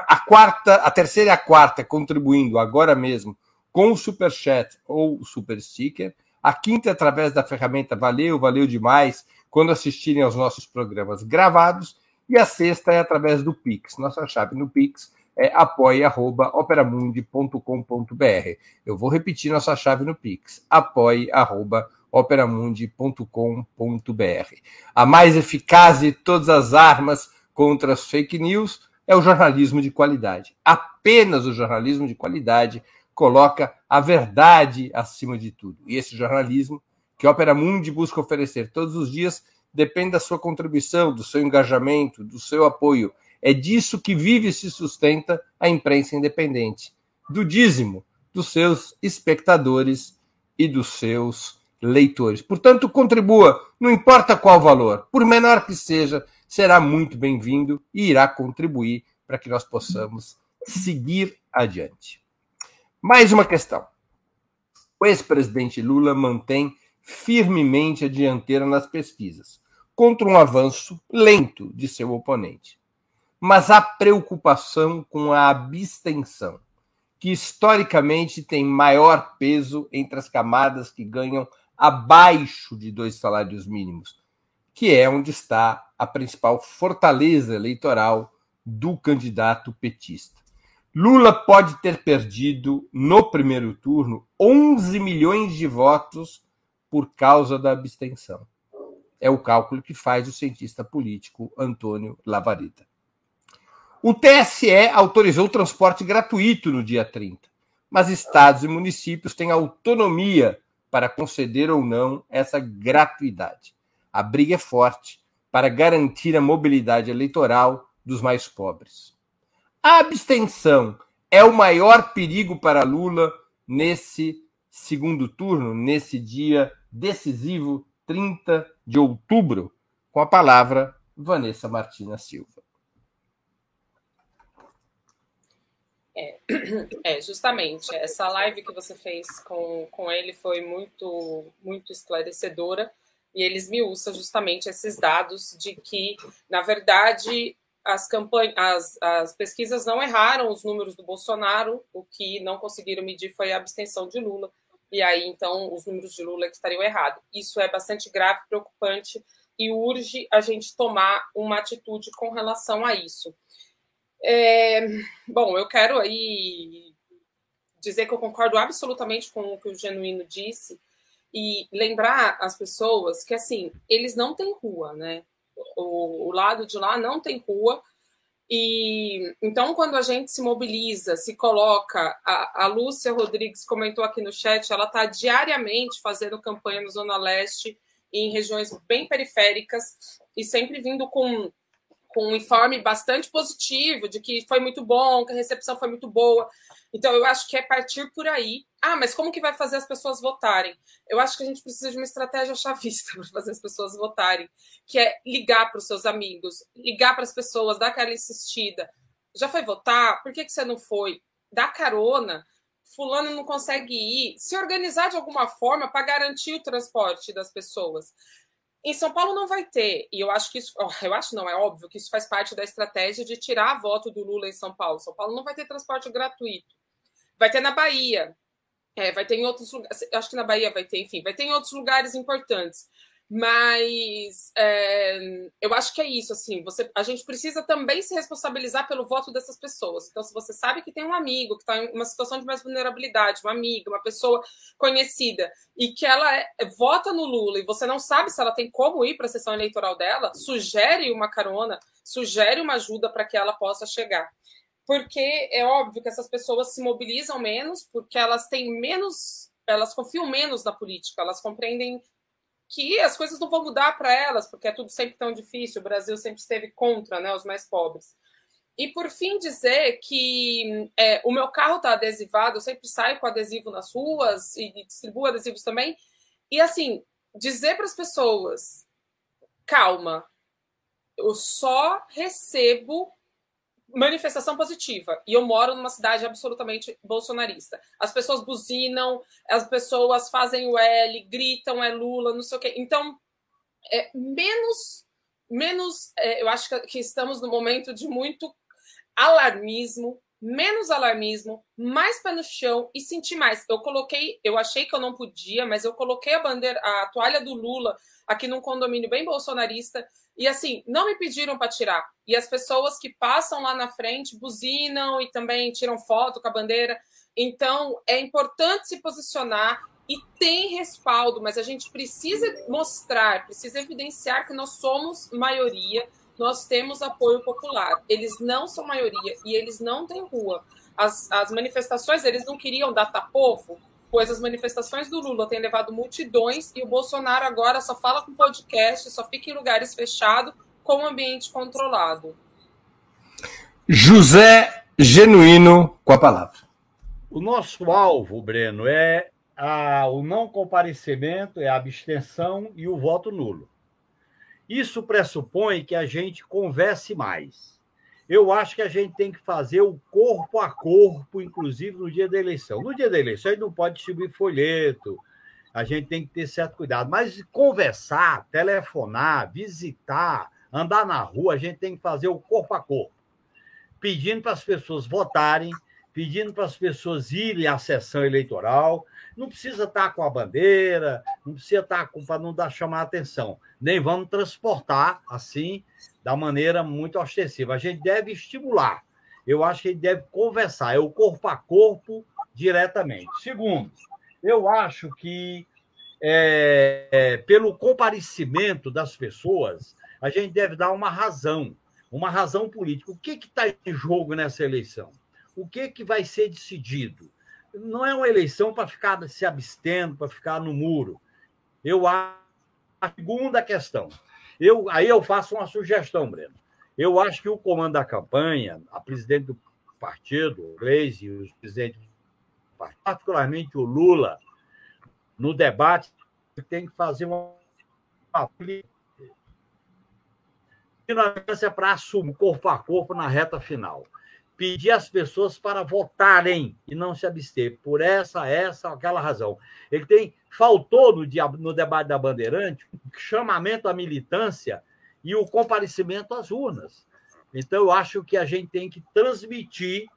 A quarta, a terceira e a quarta contribuindo agora mesmo com o Super Chat ou o Super Sticker. A quinta é através da ferramenta Valeu, valeu demais quando assistirem aos nossos programas gravados. E a sexta é através do Pix. Nossa chave no Pix é apoia.operamundi.com.br. Eu vou repetir nossa chave no Pix, apoia.operamundi.com.br. A mais eficaz de todas as armas contra as fake news é o jornalismo de qualidade. Apenas o jornalismo de qualidade coloca a verdade acima de tudo. E esse jornalismo que a Opera Mundi busca oferecer todos os dias depende da sua contribuição, do seu engajamento, do seu apoio. É disso que vive e se sustenta a imprensa independente, do dízimo dos seus espectadores e dos seus leitores. Portanto, contribua, não importa qual valor, por menor que seja, será muito bem-vindo e irá contribuir para que nós possamos seguir adiante. Mais uma questão. O ex-presidente Lula mantém firmemente a dianteira nas pesquisas, contra um avanço lento de seu oponente. Mas há preocupação com a abstenção, que historicamente tem maior peso entre as camadas que ganham abaixo de dois salários mínimos, que é onde está a principal fortaleza eleitoral do candidato petista. Lula pode ter perdido no primeiro turno 11 milhões de votos por causa da abstenção. É o cálculo que faz o cientista político Antônio Lavarita. O TSE autorizou o transporte gratuito no dia 30, mas estados e municípios têm autonomia para conceder ou não essa gratuidade. A briga é forte para garantir a mobilidade eleitoral dos mais pobres. A abstenção é o maior perigo para Lula nesse segundo turno, nesse dia decisivo, 30 de outubro, com a palavra Vanessa Martina Silva. É, é, justamente. Essa live que você fez com, com ele foi muito, muito esclarecedora e eles me usam justamente esses dados de que, na verdade, as, campanhas, as, as pesquisas não erraram os números do Bolsonaro, o que não conseguiram medir foi a abstenção de Lula. E aí, então, os números de Lula estariam errados. Isso é bastante grave, preocupante e urge a gente tomar uma atitude com relação a isso. É, bom, eu quero aí dizer que eu concordo absolutamente com o que o Genuíno disse e lembrar as pessoas que, assim, eles não têm rua, né? o, o lado de lá não tem rua. E então, quando a gente se mobiliza, se coloca, a, a Lúcia Rodrigues comentou aqui no chat, ela está diariamente fazendo campanha no Zona Leste, em regiões bem periféricas, e sempre vindo com com um informe bastante positivo de que foi muito bom, que a recepção foi muito boa. Então, eu acho que é partir por aí. Ah, mas como que vai fazer as pessoas votarem? Eu acho que a gente precisa de uma estratégia chavista para fazer as pessoas votarem, que é ligar para os seus amigos, ligar para as pessoas, dar aquela insistida. Já foi votar? Por que, que você não foi? Dá carona. Fulano não consegue ir. Se organizar de alguma forma para garantir o transporte das pessoas. Em São Paulo não vai ter, e eu acho que isso, eu acho não, é óbvio que isso faz parte da estratégia de tirar voto do Lula em São Paulo. São Paulo não vai ter transporte gratuito. Vai ter na Bahia, é, vai ter em outros lugares, acho que na Bahia vai ter, enfim, vai ter em outros lugares importantes. Mas é, eu acho que é isso, assim, você, a gente precisa também se responsabilizar pelo voto dessas pessoas. Então, se você sabe que tem um amigo que está em uma situação de mais vulnerabilidade, uma amiga, uma pessoa conhecida, e que ela é, vota no Lula e você não sabe se ela tem como ir para a sessão eleitoral dela, sugere uma carona, sugere uma ajuda para que ela possa chegar. Porque é óbvio que essas pessoas se mobilizam menos, porque elas têm menos elas confiam menos na política, elas compreendem que as coisas não vão mudar para elas, porque é tudo sempre tão difícil, o Brasil sempre esteve contra né, os mais pobres. E por fim dizer que é, o meu carro está adesivado, eu sempre saio com adesivo nas ruas e, e distribuo adesivos também. E assim, dizer para as pessoas, calma, eu só recebo manifestação positiva. E eu moro numa cidade absolutamente bolsonarista. As pessoas buzinam, as pessoas fazem o L, gritam, é Lula, não sei o quê. Então, é, menos, menos é, eu acho que, que estamos no momento de muito alarmismo, menos alarmismo, mais pé no chão e sentir mais. Eu coloquei, eu achei que eu não podia, mas eu coloquei a bandeira, a toalha do Lula aqui num condomínio bem bolsonarista e assim, não me pediram para tirar. E as pessoas que passam lá na frente buzinam e também tiram foto com a bandeira. Então, é importante se posicionar e tem respaldo, mas a gente precisa mostrar, precisa evidenciar que nós somos maioria, nós temos apoio popular. Eles não são maioria e eles não têm rua. As, as manifestações, eles não queriam dar povo pois as manifestações do Lula têm levado multidões e o Bolsonaro agora só fala com podcast, só fica em lugares fechados, com ambiente controlado. José Genuíno com a palavra. O nosso alvo, Breno, é a, o não comparecimento, é a abstenção e o voto nulo. Isso pressupõe que a gente converse mais. Eu acho que a gente tem que fazer o corpo a corpo, inclusive no dia da eleição. No dia da eleição, a gente não pode distribuir folheto, a gente tem que ter certo cuidado. Mas conversar, telefonar, visitar, andar na rua, a gente tem que fazer o corpo a corpo, pedindo para as pessoas votarem, pedindo para as pessoas irem à sessão eleitoral. Não precisa estar com a bandeira, não precisa estar com para não dar chamar a atenção. Nem vamos transportar assim da maneira muito ostensiva. A gente deve estimular. Eu acho que a gente deve conversar, é o corpo a corpo diretamente. Segundo, eu acho que é, é, pelo comparecimento das pessoas, a gente deve dar uma razão, uma razão política. O que está em jogo nessa eleição? O que, que vai ser decidido? Não é uma eleição para ficar se abstendo, para ficar no muro. Eu acho. A segunda questão. Eu, aí eu faço uma sugestão, Breno. Eu acho que o comando da campanha, a presidente do partido, o e os presidentes particularmente o Lula, no debate, tem que fazer uma para assumir corpo a corpo na reta final. Pedir às pessoas para votarem e não se abster por essa, essa, aquela razão. Ele tem faltou no, dia, no debate da Bandeirante o chamamento à militância e o comparecimento às urnas. Então, eu acho que a gente tem que transmitir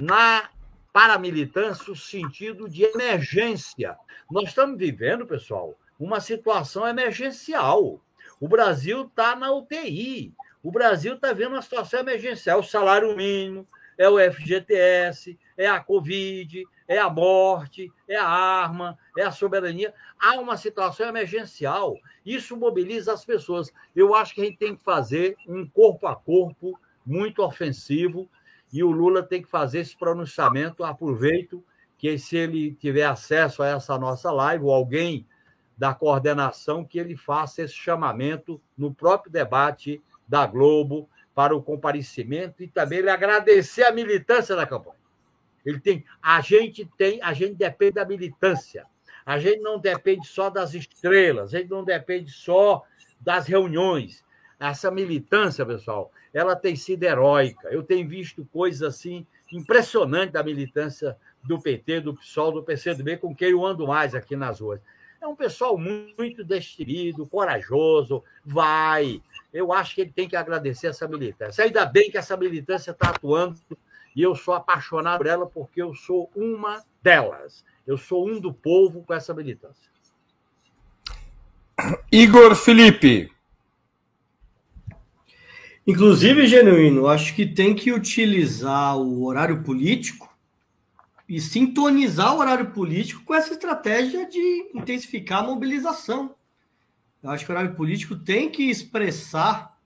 na para a militância o sentido de emergência. Nós estamos vivendo, pessoal, uma situação emergencial. O Brasil está na UTI. O Brasil está vendo uma situação emergencial. O salário mínimo, é o FGTS, é a Covid, é a morte, é a arma, é a soberania. Há uma situação emergencial. Isso mobiliza as pessoas. Eu acho que a gente tem que fazer um corpo a corpo muito ofensivo e o Lula tem que fazer esse pronunciamento. Aproveito que, se ele tiver acesso a essa nossa live, ou alguém da coordenação, que ele faça esse chamamento no próprio debate da Globo para o comparecimento e também ele agradecer a militância da campanha. Ele tem, a gente tem, a gente depende da militância. A gente não depende só das estrelas, a gente não depende só das reuniões. Essa militância, pessoal, ela tem sido heróica. Eu tenho visto coisas assim impressionantes da militância do PT, do PSOL, do PCdoB, com quem eu ando mais aqui nas ruas. É um pessoal muito decidido, corajoso, vai. Eu acho que ele tem que agradecer essa militância. Ainda bem que essa militância está atuando e eu sou apaixonado por ela porque eu sou uma delas. Eu sou um do povo com essa militância. Igor Felipe. Inclusive, Genuíno, acho que tem que utilizar o horário político e sintonizar o horário político com essa estratégia de intensificar a mobilização. Eu acho que o horário político tem que expressar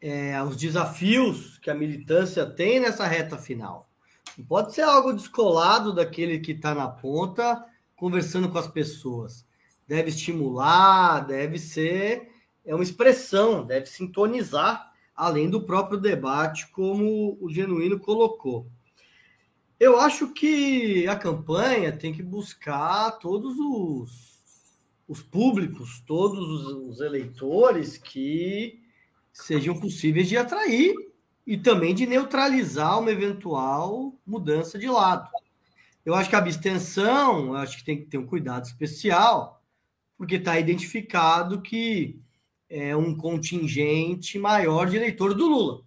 é, os desafios que a militância tem nessa reta final. Não pode ser algo descolado daquele que está na ponta conversando com as pessoas. Deve estimular, deve ser é uma expressão, deve sintonizar, além do próprio debate, como o Genuíno colocou. Eu acho que a campanha tem que buscar todos os, os públicos, todos os eleitores que sejam possíveis de atrair e também de neutralizar uma eventual mudança de lado. Eu acho que a abstenção, eu acho que tem que ter um cuidado especial, porque está identificado que é um contingente maior de eleitor do Lula.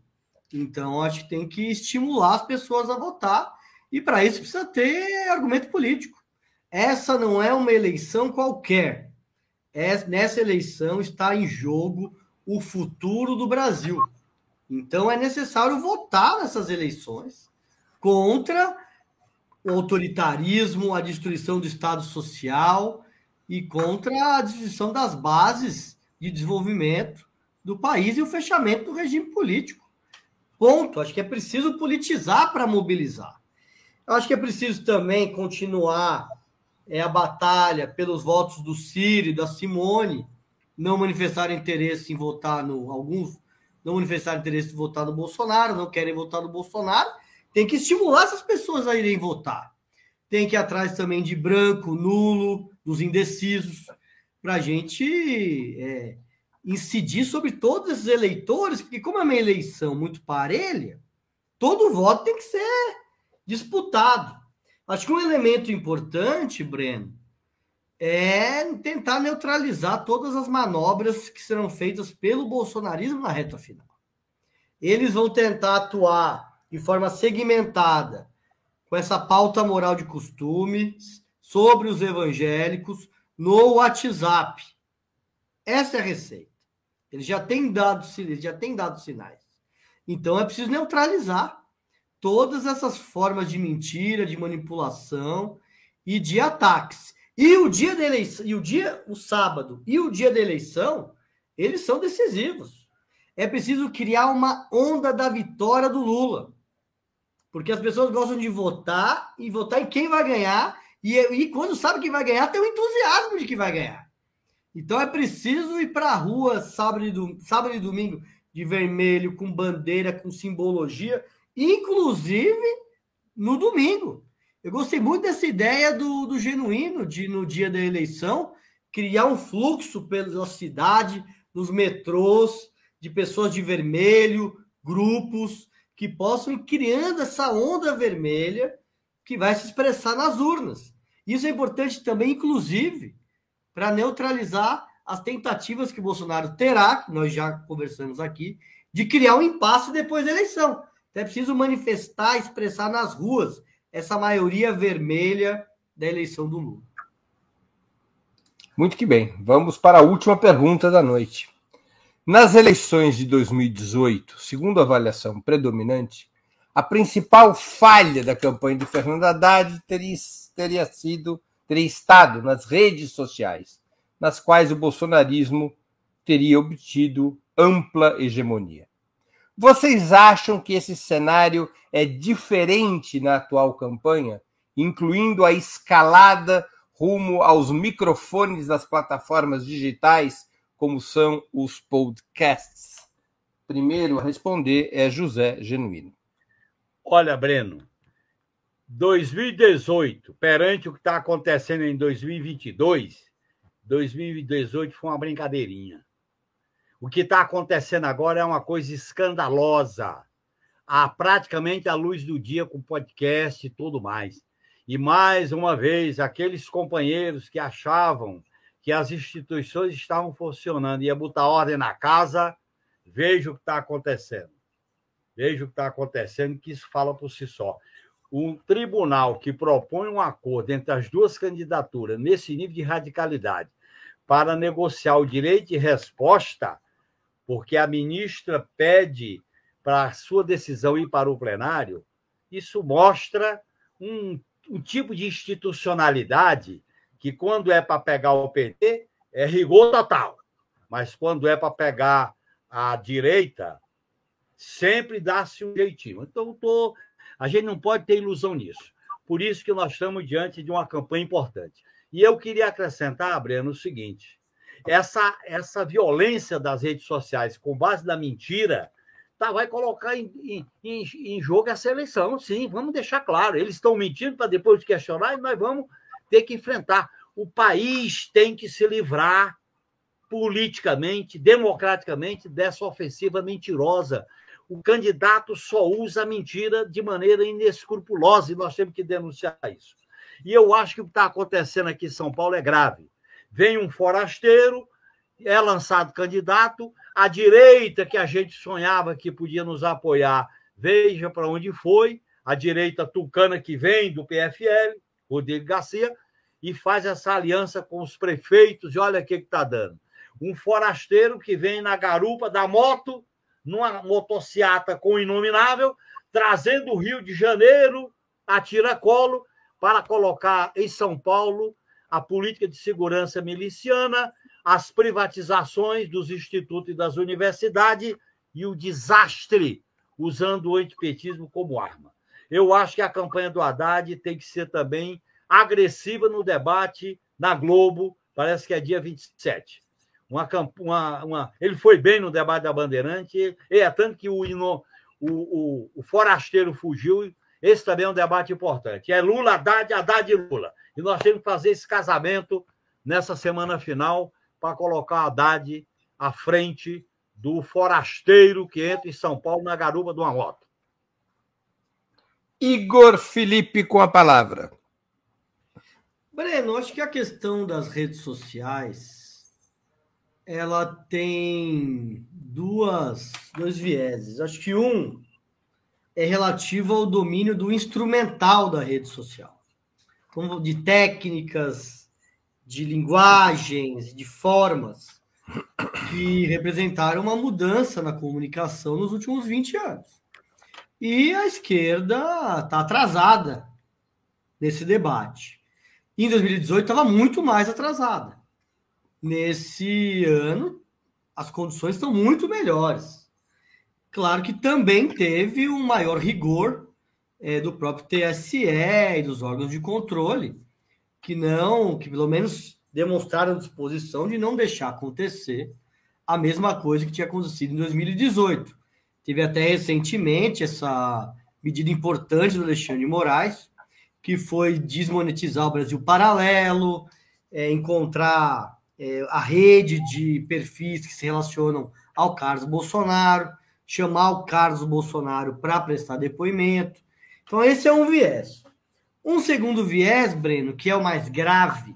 Então, acho que tem que estimular as pessoas a votar, e para isso precisa ter argumento político. Essa não é uma eleição qualquer. É, nessa eleição está em jogo o futuro do Brasil. Então é necessário votar nessas eleições contra o autoritarismo, a destruição do Estado Social e contra a destruição das bases de desenvolvimento do país e o fechamento do regime político. Ponto. Acho que é preciso politizar para mobilizar. Acho que é preciso também continuar é, a batalha pelos votos do Ciro e da Simone, não manifestaram interesse em votar no. Alguns não manifestaram interesse em votar no Bolsonaro, não querem votar no Bolsonaro. Tem que estimular essas pessoas a irem votar. Tem que ir atrás também de branco, nulo, dos indecisos, para a gente é, incidir sobre todos esses eleitores, porque, como é uma eleição muito parelha, todo voto tem que ser disputado. Acho que um elemento importante, Breno, é tentar neutralizar todas as manobras que serão feitas pelo bolsonarismo na reta final. Eles vão tentar atuar de forma segmentada com essa pauta moral de costumes sobre os evangélicos no WhatsApp. Essa é a receita. Eles já têm dado, já têm dado sinais. Então é preciso neutralizar todas essas formas de mentira, de manipulação e de ataques. E o dia da eleição, e o dia, o sábado e o dia da eleição, eles são decisivos. É preciso criar uma onda da vitória do Lula. Porque as pessoas gostam de votar e votar em quem vai ganhar. E, e quando sabe que vai ganhar, tem o entusiasmo de que vai ganhar. Então é preciso ir para a rua sábado e, do, sábado e domingo de vermelho, com bandeira, com simbologia, inclusive no domingo. Eu gostei muito dessa ideia do, do genuíno de, no dia da eleição, criar um fluxo pela cidade, nos metrôs, de pessoas de vermelho, grupos, que possam ir criando essa onda vermelha que vai se expressar nas urnas. Isso é importante também, inclusive, para neutralizar as tentativas que Bolsonaro terá, nós já conversamos aqui, de criar um impasse depois da eleição. Então é preciso manifestar, expressar nas ruas essa maioria vermelha da eleição do Lula. Muito que bem. Vamos para a última pergunta da noite. Nas eleições de 2018, segundo a avaliação predominante, a principal falha da campanha de Fernando Haddad teria, teria sido teria estado nas redes sociais, nas quais o bolsonarismo teria obtido ampla hegemonia. Vocês acham que esse cenário é diferente na atual campanha, incluindo a escalada rumo aos microfones das plataformas digitais, como são os podcasts? Primeiro a responder é José Genuíno. Olha, Breno, 2018, perante o que está acontecendo em 2022, 2018 foi uma brincadeirinha. O que está acontecendo agora é uma coisa escandalosa. Há praticamente a luz do dia com podcast e tudo mais. E mais uma vez, aqueles companheiros que achavam que as instituições estavam funcionando e ia botar ordem na casa, veja o que está acontecendo. Veja o que está acontecendo, que isso fala por si só. Um tribunal que propõe um acordo entre as duas candidaturas, nesse nível de radicalidade, para negociar o direito de resposta, porque a ministra pede para a sua decisão ir para o plenário, isso mostra um, um tipo de institucionalidade que, quando é para pegar o PT, é rigor total. Mas quando é para pegar a direita, sempre dá-se um jeitinho. Então, tô, a gente não pode ter ilusão nisso. Por isso que nós estamos diante de uma campanha importante. E eu queria acrescentar, Breno, o seguinte: essa, essa violência das redes sociais com base na mentira tá, vai colocar em, em, em jogo essa eleição, sim, vamos deixar claro. Eles estão mentindo para depois questionar e nós vamos ter que enfrentar. O país tem que se livrar politicamente, democraticamente, dessa ofensiva mentirosa. O candidato só usa a mentira de maneira inescrupulosa e nós temos que denunciar isso. E eu acho que o que está acontecendo aqui em São Paulo é grave. Vem um forasteiro, é lançado candidato, a direita que a gente sonhava que podia nos apoiar, veja para onde foi, a direita tucana que vem do PFL, Rodrigo Garcia, e faz essa aliança com os prefeitos, e olha o que está dando. Um forasteiro que vem na garupa da moto, numa motociata com o inominável, trazendo o Rio de Janeiro a tiracolo para colocar em São Paulo a política de segurança miliciana, as privatizações dos institutos e das universidades e o desastre usando o antipetismo como arma. Eu acho que a campanha do Haddad tem que ser também agressiva no debate na Globo, parece que é dia 27. Uma, uma, uma, ele foi bem no debate da Bandeirante, é tanto que o, o, o, o forasteiro fugiu. Esse também é um debate importante. É Lula, Haddad, Haddad e Lula. E nós temos que fazer esse casamento nessa semana final para colocar a Haddad à frente do forasteiro que entra em São Paulo na garupa de uma moto. Igor Felipe com a palavra. Breno, acho que a questão das redes sociais ela tem duas, dois vieses. Acho que um é relativo ao domínio do instrumental da rede social, como de técnicas, de linguagens, de formas que representaram uma mudança na comunicação nos últimos 20 anos. E a esquerda está atrasada nesse debate. Em 2018 estava muito mais atrasada. Nesse ano, as condições estão muito melhores. Claro que também teve um maior rigor é, do próprio TSE e dos órgãos de controle, que não, que pelo menos demonstraram disposição de não deixar acontecer a mesma coisa que tinha acontecido em 2018. Teve até recentemente essa medida importante do Alexandre de Moraes, que foi desmonetizar o Brasil Paralelo, é, encontrar é, a rede de perfis que se relacionam ao Carlos Bolsonaro, chamar o Carlos Bolsonaro para prestar depoimento. Então, esse é um viés. Um segundo viés, Breno, que é o mais grave,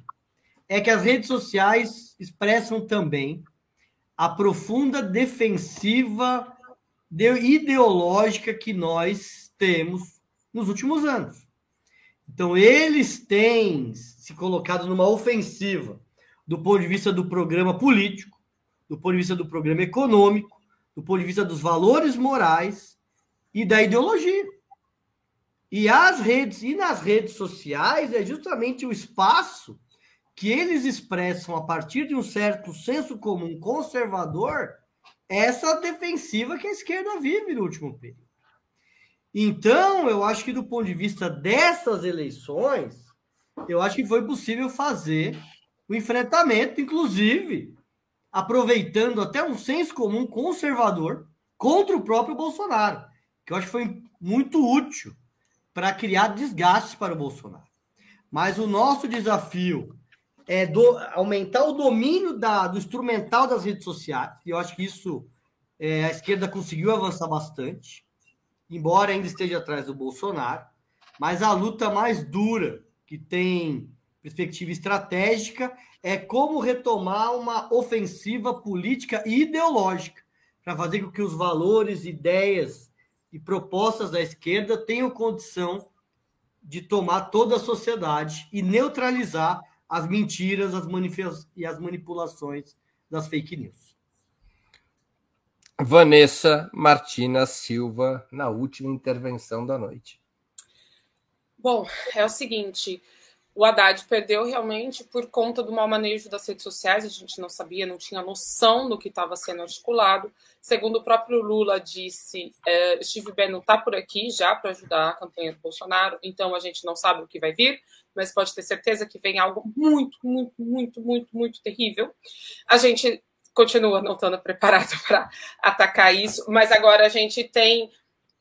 é que as redes sociais expressam também a profunda defensiva ideológica que nós temos nos últimos anos. Então, eles têm se colocado numa ofensiva do ponto de vista do programa político, do ponto de vista do programa econômico, do ponto de vista dos valores morais e da ideologia. E as redes e nas redes sociais é justamente o espaço que eles expressam a partir de um certo senso comum conservador essa defensiva que a esquerda vive no último período. Então, eu acho que do ponto de vista dessas eleições, eu acho que foi possível fazer o enfrentamento, inclusive aproveitando até um senso comum conservador contra o próprio Bolsonaro, que eu acho que foi muito útil para criar desgastes para o Bolsonaro. Mas o nosso desafio é do, aumentar o domínio da, do instrumental das redes sociais, e eu acho que isso é, a esquerda conseguiu avançar bastante embora ainda esteja atrás do Bolsonaro, mas a luta mais dura, que tem perspectiva estratégica, é como retomar uma ofensiva política e ideológica para fazer com que os valores, ideias e propostas da esquerda tenham condição de tomar toda a sociedade e neutralizar as mentiras as e as manipulações das fake news. Vanessa Martina Silva, na última intervenção da noite. Bom, é o seguinte: o Haddad perdeu realmente por conta do mau manejo das redes sociais, a gente não sabia, não tinha noção do que estava sendo articulado. Segundo o próprio Lula disse, é, Steve Bannon está por aqui já para ajudar a campanha do Bolsonaro, então a gente não sabe o que vai vir, mas pode ter certeza que vem algo muito, muito, muito, muito, muito terrível. A gente continua não estando preparado para atacar isso, mas agora a gente tem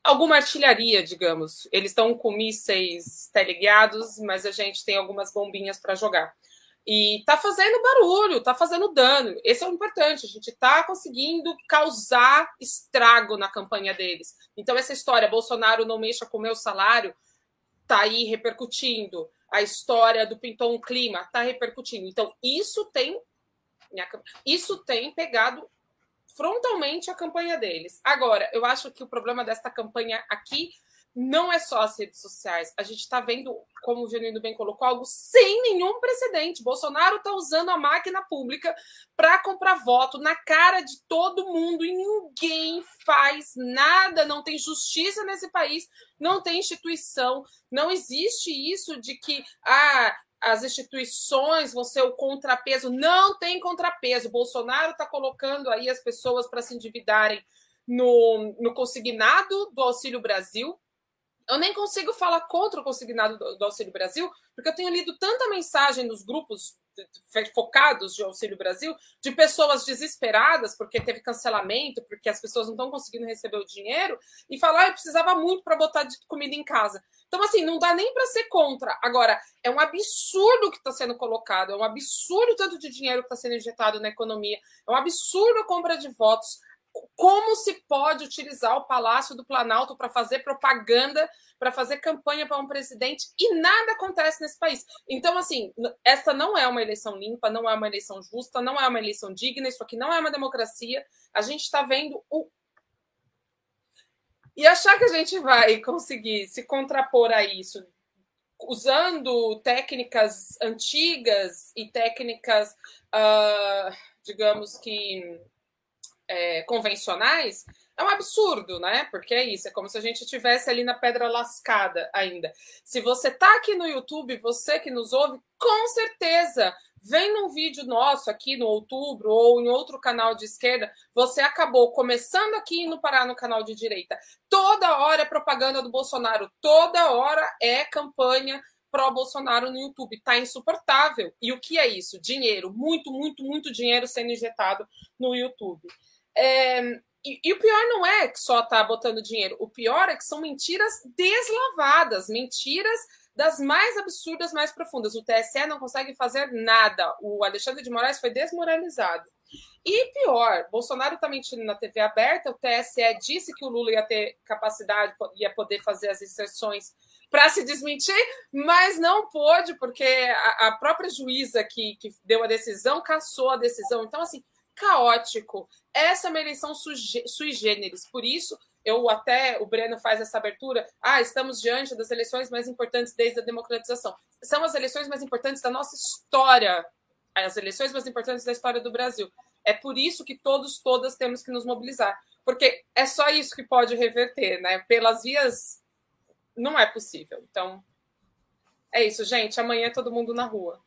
alguma artilharia, digamos. Eles estão com mísseis teleguiados, mas a gente tem algumas bombinhas para jogar. E tá fazendo barulho, tá fazendo dano. Esse é o importante. A gente tá conseguindo causar estrago na campanha deles. Então, essa história, Bolsonaro não mexa com o meu salário, tá aí repercutindo. A história do pintou um clima tá repercutindo. Então, isso tem isso tem pegado frontalmente a campanha deles. Agora, eu acho que o problema desta campanha aqui não é só as redes sociais. A gente está vendo, como o Genuíno bem colocou, algo sem nenhum precedente. Bolsonaro está usando a máquina pública para comprar voto na cara de todo mundo e ninguém faz nada. Não tem justiça nesse país, não tem instituição, não existe isso de que ah, as instituições vão ser o contrapeso. Não tem contrapeso. Bolsonaro está colocando aí as pessoas para se endividarem no, no consignado do Auxílio Brasil. Eu nem consigo falar contra o consignado do, do Auxílio Brasil, porque eu tenho lido tanta mensagem nos grupos focados de Auxílio Brasil, de pessoas desesperadas porque teve cancelamento, porque as pessoas não estão conseguindo receber o dinheiro, e falar, ah, eu precisava muito para botar comida em casa. Então, assim, não dá nem para ser contra. Agora, é um absurdo que está sendo colocado, é um absurdo tanto de dinheiro que está sendo injetado na economia, é um absurdo a compra de votos. Como se pode utilizar o Palácio do Planalto para fazer propaganda, para fazer campanha para um presidente e nada acontece nesse país. Então, assim, essa não é uma eleição limpa, não é uma eleição justa, não é uma eleição digna, isso aqui não é uma democracia. A gente está vendo o. E achar que a gente vai conseguir se contrapor a isso usando técnicas antigas e técnicas, uh, digamos que é, convencionais, é um absurdo, né? Porque é isso, é como se a gente estivesse ali na pedra lascada ainda. Se você tá aqui no YouTube, você que nos ouve, com certeza, vem num vídeo nosso aqui no outubro ou em outro canal de esquerda, você acabou começando aqui e indo parar no canal de direita. Toda hora é propaganda do Bolsonaro, toda hora é campanha pró-Bolsonaro no YouTube. Tá insuportável. E o que é isso? Dinheiro, muito, muito, muito dinheiro sendo injetado no YouTube. É, e, e, o pior não é que só tá botando dinheiro, o pior é que são mentiras deslavadas, mentiras das mais absurdas, mais profundas. O TSE não consegue fazer nada. O Alexandre de Moraes foi desmoralizado. E pior, Bolsonaro está mentindo na TV aberta, o TSE disse que o Lula ia ter capacidade, ia poder fazer as inserções para se desmentir, mas não pôde, porque a, a própria juíza que, que deu a decisão cassou a decisão. Então, assim, caótico. Essa é uma eleição sui generis. Por isso, eu até, o Breno faz essa abertura, ah, estamos diante das eleições mais importantes desde a democratização. São as eleições mais importantes da nossa história, as eleições mais importantes da história do Brasil. É por isso que todos, todas temos que nos mobilizar, porque é só isso que pode reverter, né? Pelas vias, não é possível. Então, é isso, gente. Amanhã é todo mundo na rua.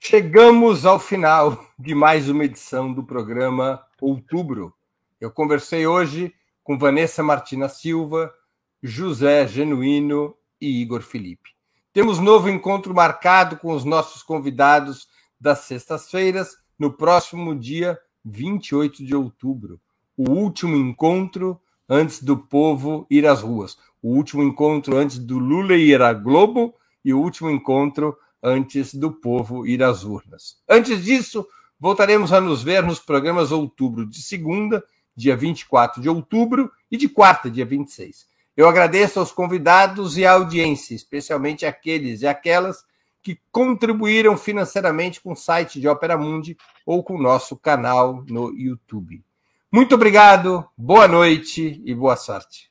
Chegamos ao final de mais uma edição do programa Outubro. Eu conversei hoje com Vanessa Martina Silva, José Genuíno e Igor Felipe. Temos novo encontro marcado com os nossos convidados das sextas-feiras, no próximo dia 28 de outubro. O último encontro antes do povo ir às ruas. O último encontro antes do Lula ir à Globo e o último encontro antes do povo ir às urnas. Antes disso, voltaremos a nos ver nos programas outubro de segunda, dia 24 de outubro, e de quarta, dia 26. Eu agradeço aos convidados e à audiência, especialmente aqueles e aquelas que contribuíram financeiramente com o site de Opera Mundi ou com o nosso canal no YouTube. Muito obrigado, boa noite e boa sorte.